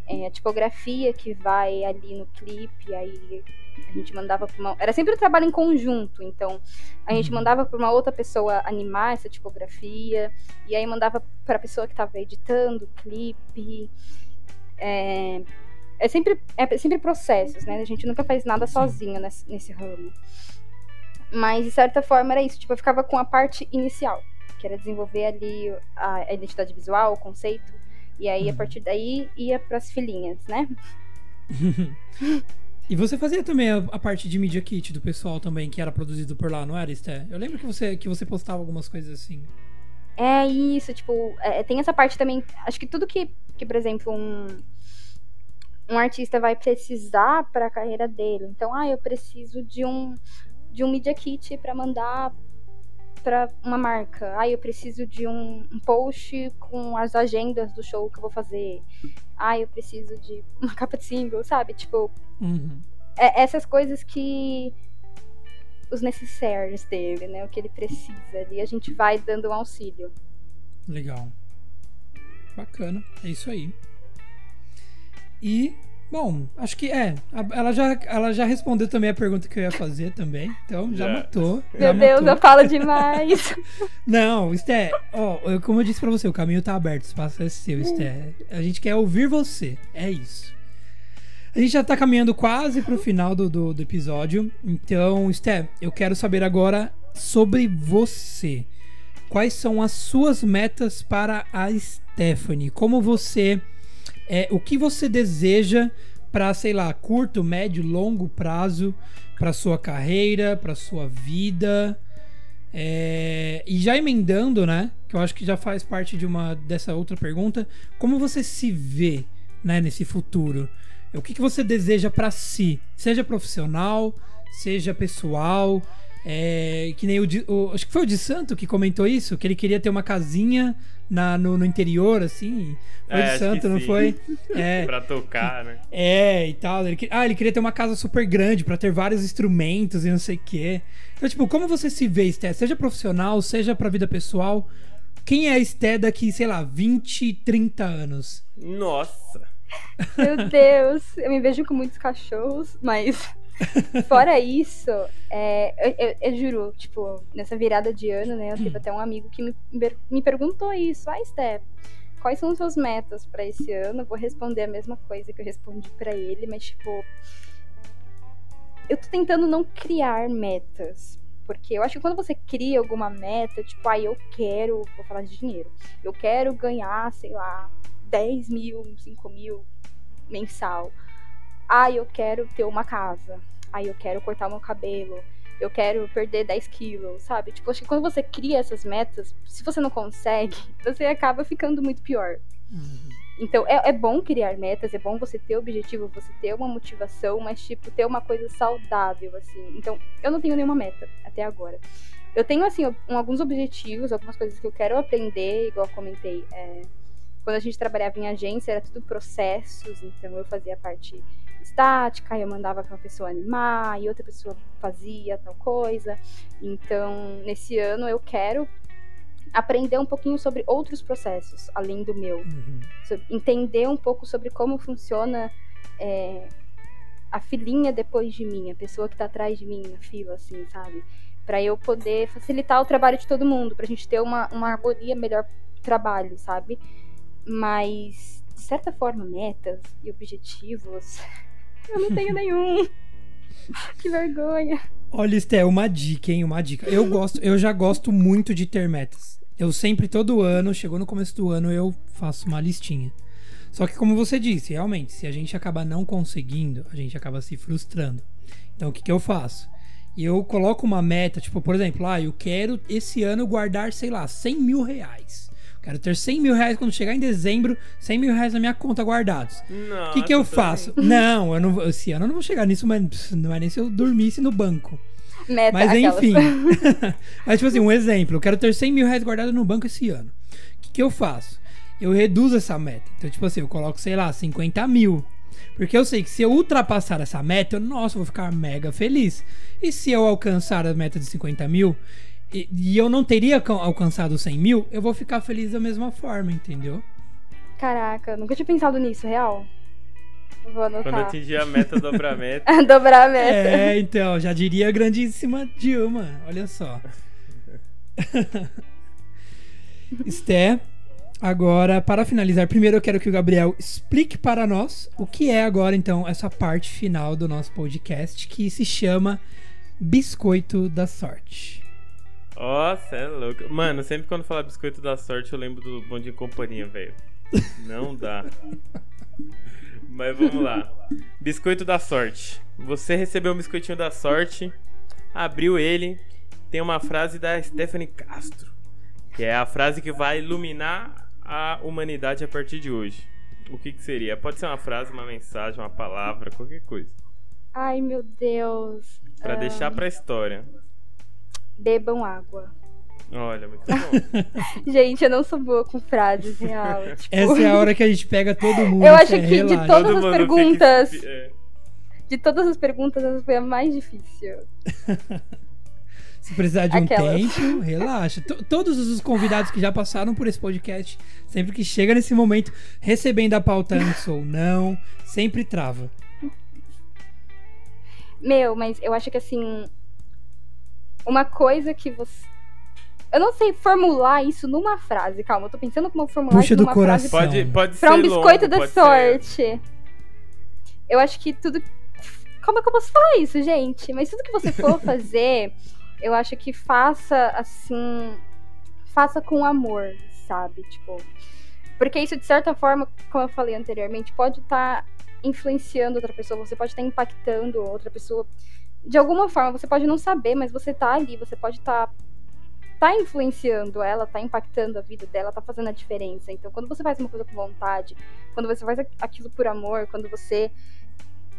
é, a tipografia que vai ali no clipe, aí a gente mandava para uma. Era sempre um trabalho em conjunto, então a gente uhum. mandava para uma outra pessoa animar essa tipografia, e aí mandava para a pessoa que estava editando o clipe. É, é, sempre, é sempre processos, né? A gente nunca faz nada sozinho nesse, nesse ramo. Mas, de certa forma, era isso. Tipo, eu ficava com a parte inicial, que era desenvolver ali a, a identidade visual, o conceito. E aí, a uhum. partir daí, ia para as filhinhas, né? E você fazia também a, a, parte de Media Kit do pessoal também, que era produzido por lá, não era, Esté? Eu lembro que você, que você postava algumas coisas assim. É isso, tipo, é, tem essa parte também. Acho que tudo que, que por exemplo, um, um artista vai precisar para a carreira dele. Então, ah, eu preciso de um de um media kit para mandar para uma marca. Ah, eu preciso de um, um, post com as agendas do show que eu vou fazer. Ah, eu preciso de uma capa de single, sabe? Tipo, uhum. é, essas coisas que os necessários dele, né? O que ele precisa ali, a gente vai dando um auxílio. Legal. Bacana, é isso aí. E Bom, acho que é. Ela já, ela já respondeu também a pergunta que eu ia fazer também. Então já, já. matou. Meu já Deus, matou. eu falo demais. Não, Esté, ó, como eu disse pra você, o caminho tá aberto, o espaço é seu, Esté. A gente quer ouvir você. É isso. A gente já tá caminhando quase pro final do, do, do episódio. Então, Esté, eu quero saber agora sobre você. Quais são as suas metas para a Stephanie? Como você é, o que você deseja para, sei lá, curto, médio, longo prazo para sua carreira, para sua vida. É, e já emendando, né? Que eu acho que já faz parte de uma dessa outra pergunta. Como você se vê, né, nesse futuro? O que, que você deseja para si? Seja profissional, seja pessoal. É, que nem o, o, Acho que foi o de Santo que comentou isso, que ele queria ter uma casinha na, no, no interior, assim. Foi é, de Santo, não sim. foi? É. pra tocar, né? É, e tal. Ele, ah, ele queria ter uma casa super grande para ter vários instrumentos e não sei o quê. Então, tipo, como você se vê, Esté? Seja profissional, seja pra vida pessoal. Quem é a Esté daqui, sei lá, 20, 30 anos? Nossa. Meu Deus, eu me vejo com muitos cachorros, mas fora isso, é, eu, eu, eu, juro, tipo, nessa virada de ano, né, eu tive hum. até um amigo que me, me perguntou isso, ah, Steph, quais são as suas metas para esse ano? Eu vou responder a mesma coisa que eu respondi para ele, mas tipo, eu tô tentando não criar metas, porque eu acho que quando você cria alguma meta, tipo, ah, eu quero, vou falar de dinheiro, eu quero ganhar, sei lá, 10 mil, 5 mil mensal. Ah, eu quero ter uma casa. Ah, eu quero cortar meu cabelo. Eu quero perder 10 quilos, sabe? Tipo, acho que quando você cria essas metas, se você não consegue, você acaba ficando muito pior. Uhum. Então, é, é bom criar metas, é bom você ter objetivo, você ter uma motivação, mas, tipo, ter uma coisa saudável, assim. Então, eu não tenho nenhuma meta até agora. Eu tenho, assim, um, alguns objetivos, algumas coisas que eu quero aprender, igual eu comentei. É, quando a gente trabalhava em agência, era tudo processos, então eu fazia a parte estática, eu mandava para uma pessoa animar, e outra pessoa fazia tal coisa. Então, nesse ano eu quero aprender um pouquinho sobre outros processos, além do meu. Uhum. Entender um pouco sobre como funciona é, a filinha depois de mim, a pessoa que tá atrás de mim na fila, assim, sabe? Para eu poder facilitar o trabalho de todo mundo, pra gente ter uma, uma harmonia melhor trabalho, sabe? Mas, de certa forma, metas e objetivos, eu não tenho nenhum. que vergonha. Olha, Esté, uma dica, hein? Uma dica. Eu gosto, eu já gosto muito de ter metas. Eu sempre, todo ano, chegou no começo do ano, eu faço uma listinha. Só que, como você disse, realmente, se a gente acaba não conseguindo, a gente acaba se frustrando. Então, o que, que eu faço? Eu coloco uma meta, tipo, por exemplo, ah, eu quero esse ano guardar, sei lá, 100 mil reais. Quero ter 100 mil reais quando chegar em dezembro, 100 mil reais na minha conta guardados. O que, que eu faço? Não, eu não, esse ano eu não vou chegar nisso, mas não é nem se eu dormisse no banco. Meta, mas enfim. mas, tipo assim, um exemplo. Eu quero ter 100 mil reais guardados no banco esse ano. O que, que eu faço? Eu reduzo essa meta. Então, tipo assim, eu coloco, sei lá, 50 mil. Porque eu sei que se eu ultrapassar essa meta, eu, nossa, eu vou ficar mega feliz. E se eu alcançar a meta de 50 mil, e, e eu não teria alcançado 100 mil, eu vou ficar feliz da mesma forma, entendeu? Caraca, nunca tinha pensado nisso, real. Vou anotar. Quando atingir a meta, dobrar a meta. dobrar a meta. É, então, já diria a grandíssima Dilma, olha só. Esté, agora, para finalizar, primeiro eu quero que o Gabriel explique para nós o que é agora, então, essa parte final do nosso podcast, que se chama Biscoito da Sorte. Nossa, é louco. Mano, sempre quando falar biscoito da sorte, eu lembro do Bom Dia Companhia, velho. Não dá. Mas vamos lá. Biscoito da sorte. Você recebeu um biscoitinho da sorte, abriu ele, tem uma frase da Stephanie Castro, que é a frase que vai iluminar a humanidade a partir de hoje. O que, que seria? Pode ser uma frase, uma mensagem, uma palavra, qualquer coisa. Ai, meu Deus. Pra um... deixar pra história bebam água. Olha, muito bom. gente, eu não sou boa com frases real. Tipo... Essa é a hora que a gente pega todo mundo. Eu acho que relaxa. de todas todo as perguntas. Fica... É. De todas as perguntas, essa foi a mais difícil. Se precisar de um Aquelas. tempo, relaxa. T todos os convidados que já passaram por esse podcast, sempre que chega nesse momento, recebendo a pauta antes ou não, sempre trava. Meu, mas eu acho que assim, uma coisa que você. Eu não sei formular isso numa frase. Calma, eu tô pensando como formular Puxa isso numa do coração. frase. Pode, pode pra ser. um biscoito longo, da sorte. Ser. Eu acho que tudo. Como é que eu posso falar isso, gente? Mas tudo que você for fazer, eu acho que faça assim. Faça com amor, sabe? Tipo. Porque isso, de certa forma, como eu falei anteriormente, pode estar tá influenciando outra pessoa, você pode estar tá impactando outra pessoa de alguma forma, você pode não saber, mas você tá ali, você pode estar tá, tá influenciando ela, tá impactando a vida dela, tá fazendo a diferença. Então, quando você faz uma coisa com vontade, quando você faz aquilo por amor, quando você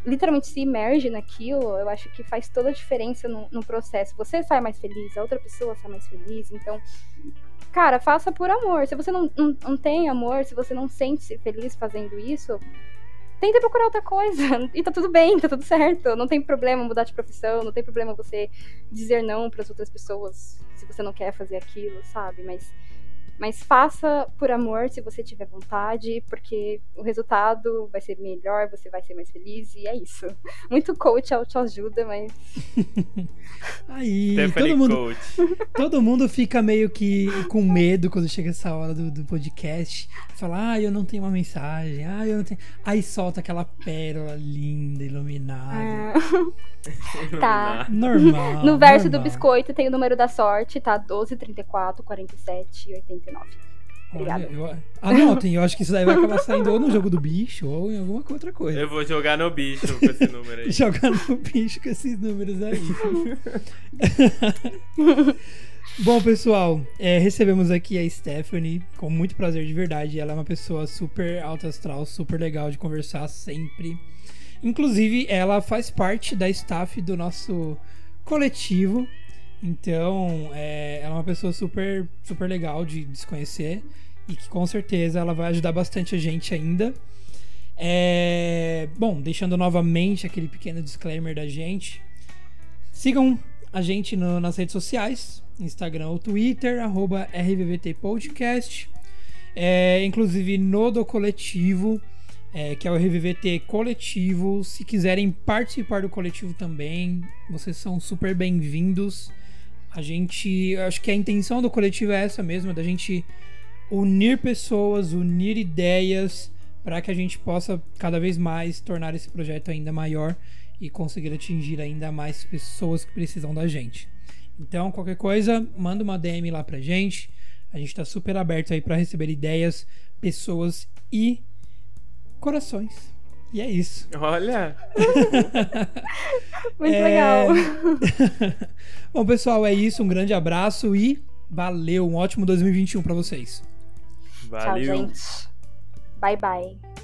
literalmente se imerge naquilo, eu acho que faz toda a diferença no, no processo. Você sai mais feliz, a outra pessoa sai mais feliz. Então, cara, faça por amor. Se você não, não, não tem amor, se você não sente-se feliz fazendo isso, tenta procurar outra coisa. E tá tudo bem, tá tudo certo. Não tem problema mudar de profissão, não tem problema você dizer não para as outras pessoas se você não quer fazer aquilo, sabe? Mas mas faça por amor se você tiver vontade, porque o resultado vai ser melhor, você vai ser mais feliz e é isso. Muito coach autoajuda, mas. Aí, todo mundo, coach. todo mundo fica meio que com medo quando chega essa hora do, do podcast. Fala, ah, eu não tenho uma mensagem, ah, eu não tenho. Aí solta aquela pérola linda, iluminada. É. tá. Normal. No verso normal. do biscoito tem o número da sorte, tá? 12, 34, 47, 80. Olha, eu... Ah, anotem, eu acho que isso daí vai acabar saindo ou no jogo do bicho ou em alguma outra coisa. Eu vou jogar no bicho com esse número aí. jogar no bicho com esses números aí. Bom, pessoal, é, recebemos aqui a Stephanie, com muito prazer de verdade. Ela é uma pessoa super alta astral, super legal de conversar sempre. Inclusive, ela faz parte da staff do nosso coletivo então, é, ela é uma pessoa super, super legal de, de se conhecer e que com certeza ela vai ajudar bastante a gente ainda. É, bom, deixando novamente aquele pequeno disclaimer da gente. Sigam a gente no, nas redes sociais, Instagram ou Twitter, arroba RVVT É, inclusive no do coletivo, é, que é o RVVT Coletivo. Se quiserem participar do coletivo também, vocês são super bem-vindos. A gente, acho que a intenção do coletivo é essa mesmo, da gente unir pessoas, unir ideias, para que a gente possa cada vez mais tornar esse projeto ainda maior e conseguir atingir ainda mais pessoas que precisam da gente. Então, qualquer coisa, manda uma DM lá pra gente. A gente tá super aberto aí para receber ideias, pessoas e corações. E é isso. Olha! Muito é... legal. Bom, pessoal, é isso. Um grande abraço e valeu. Um ótimo 2021 para vocês. Valeu. Tchau, gente. Bye, bye.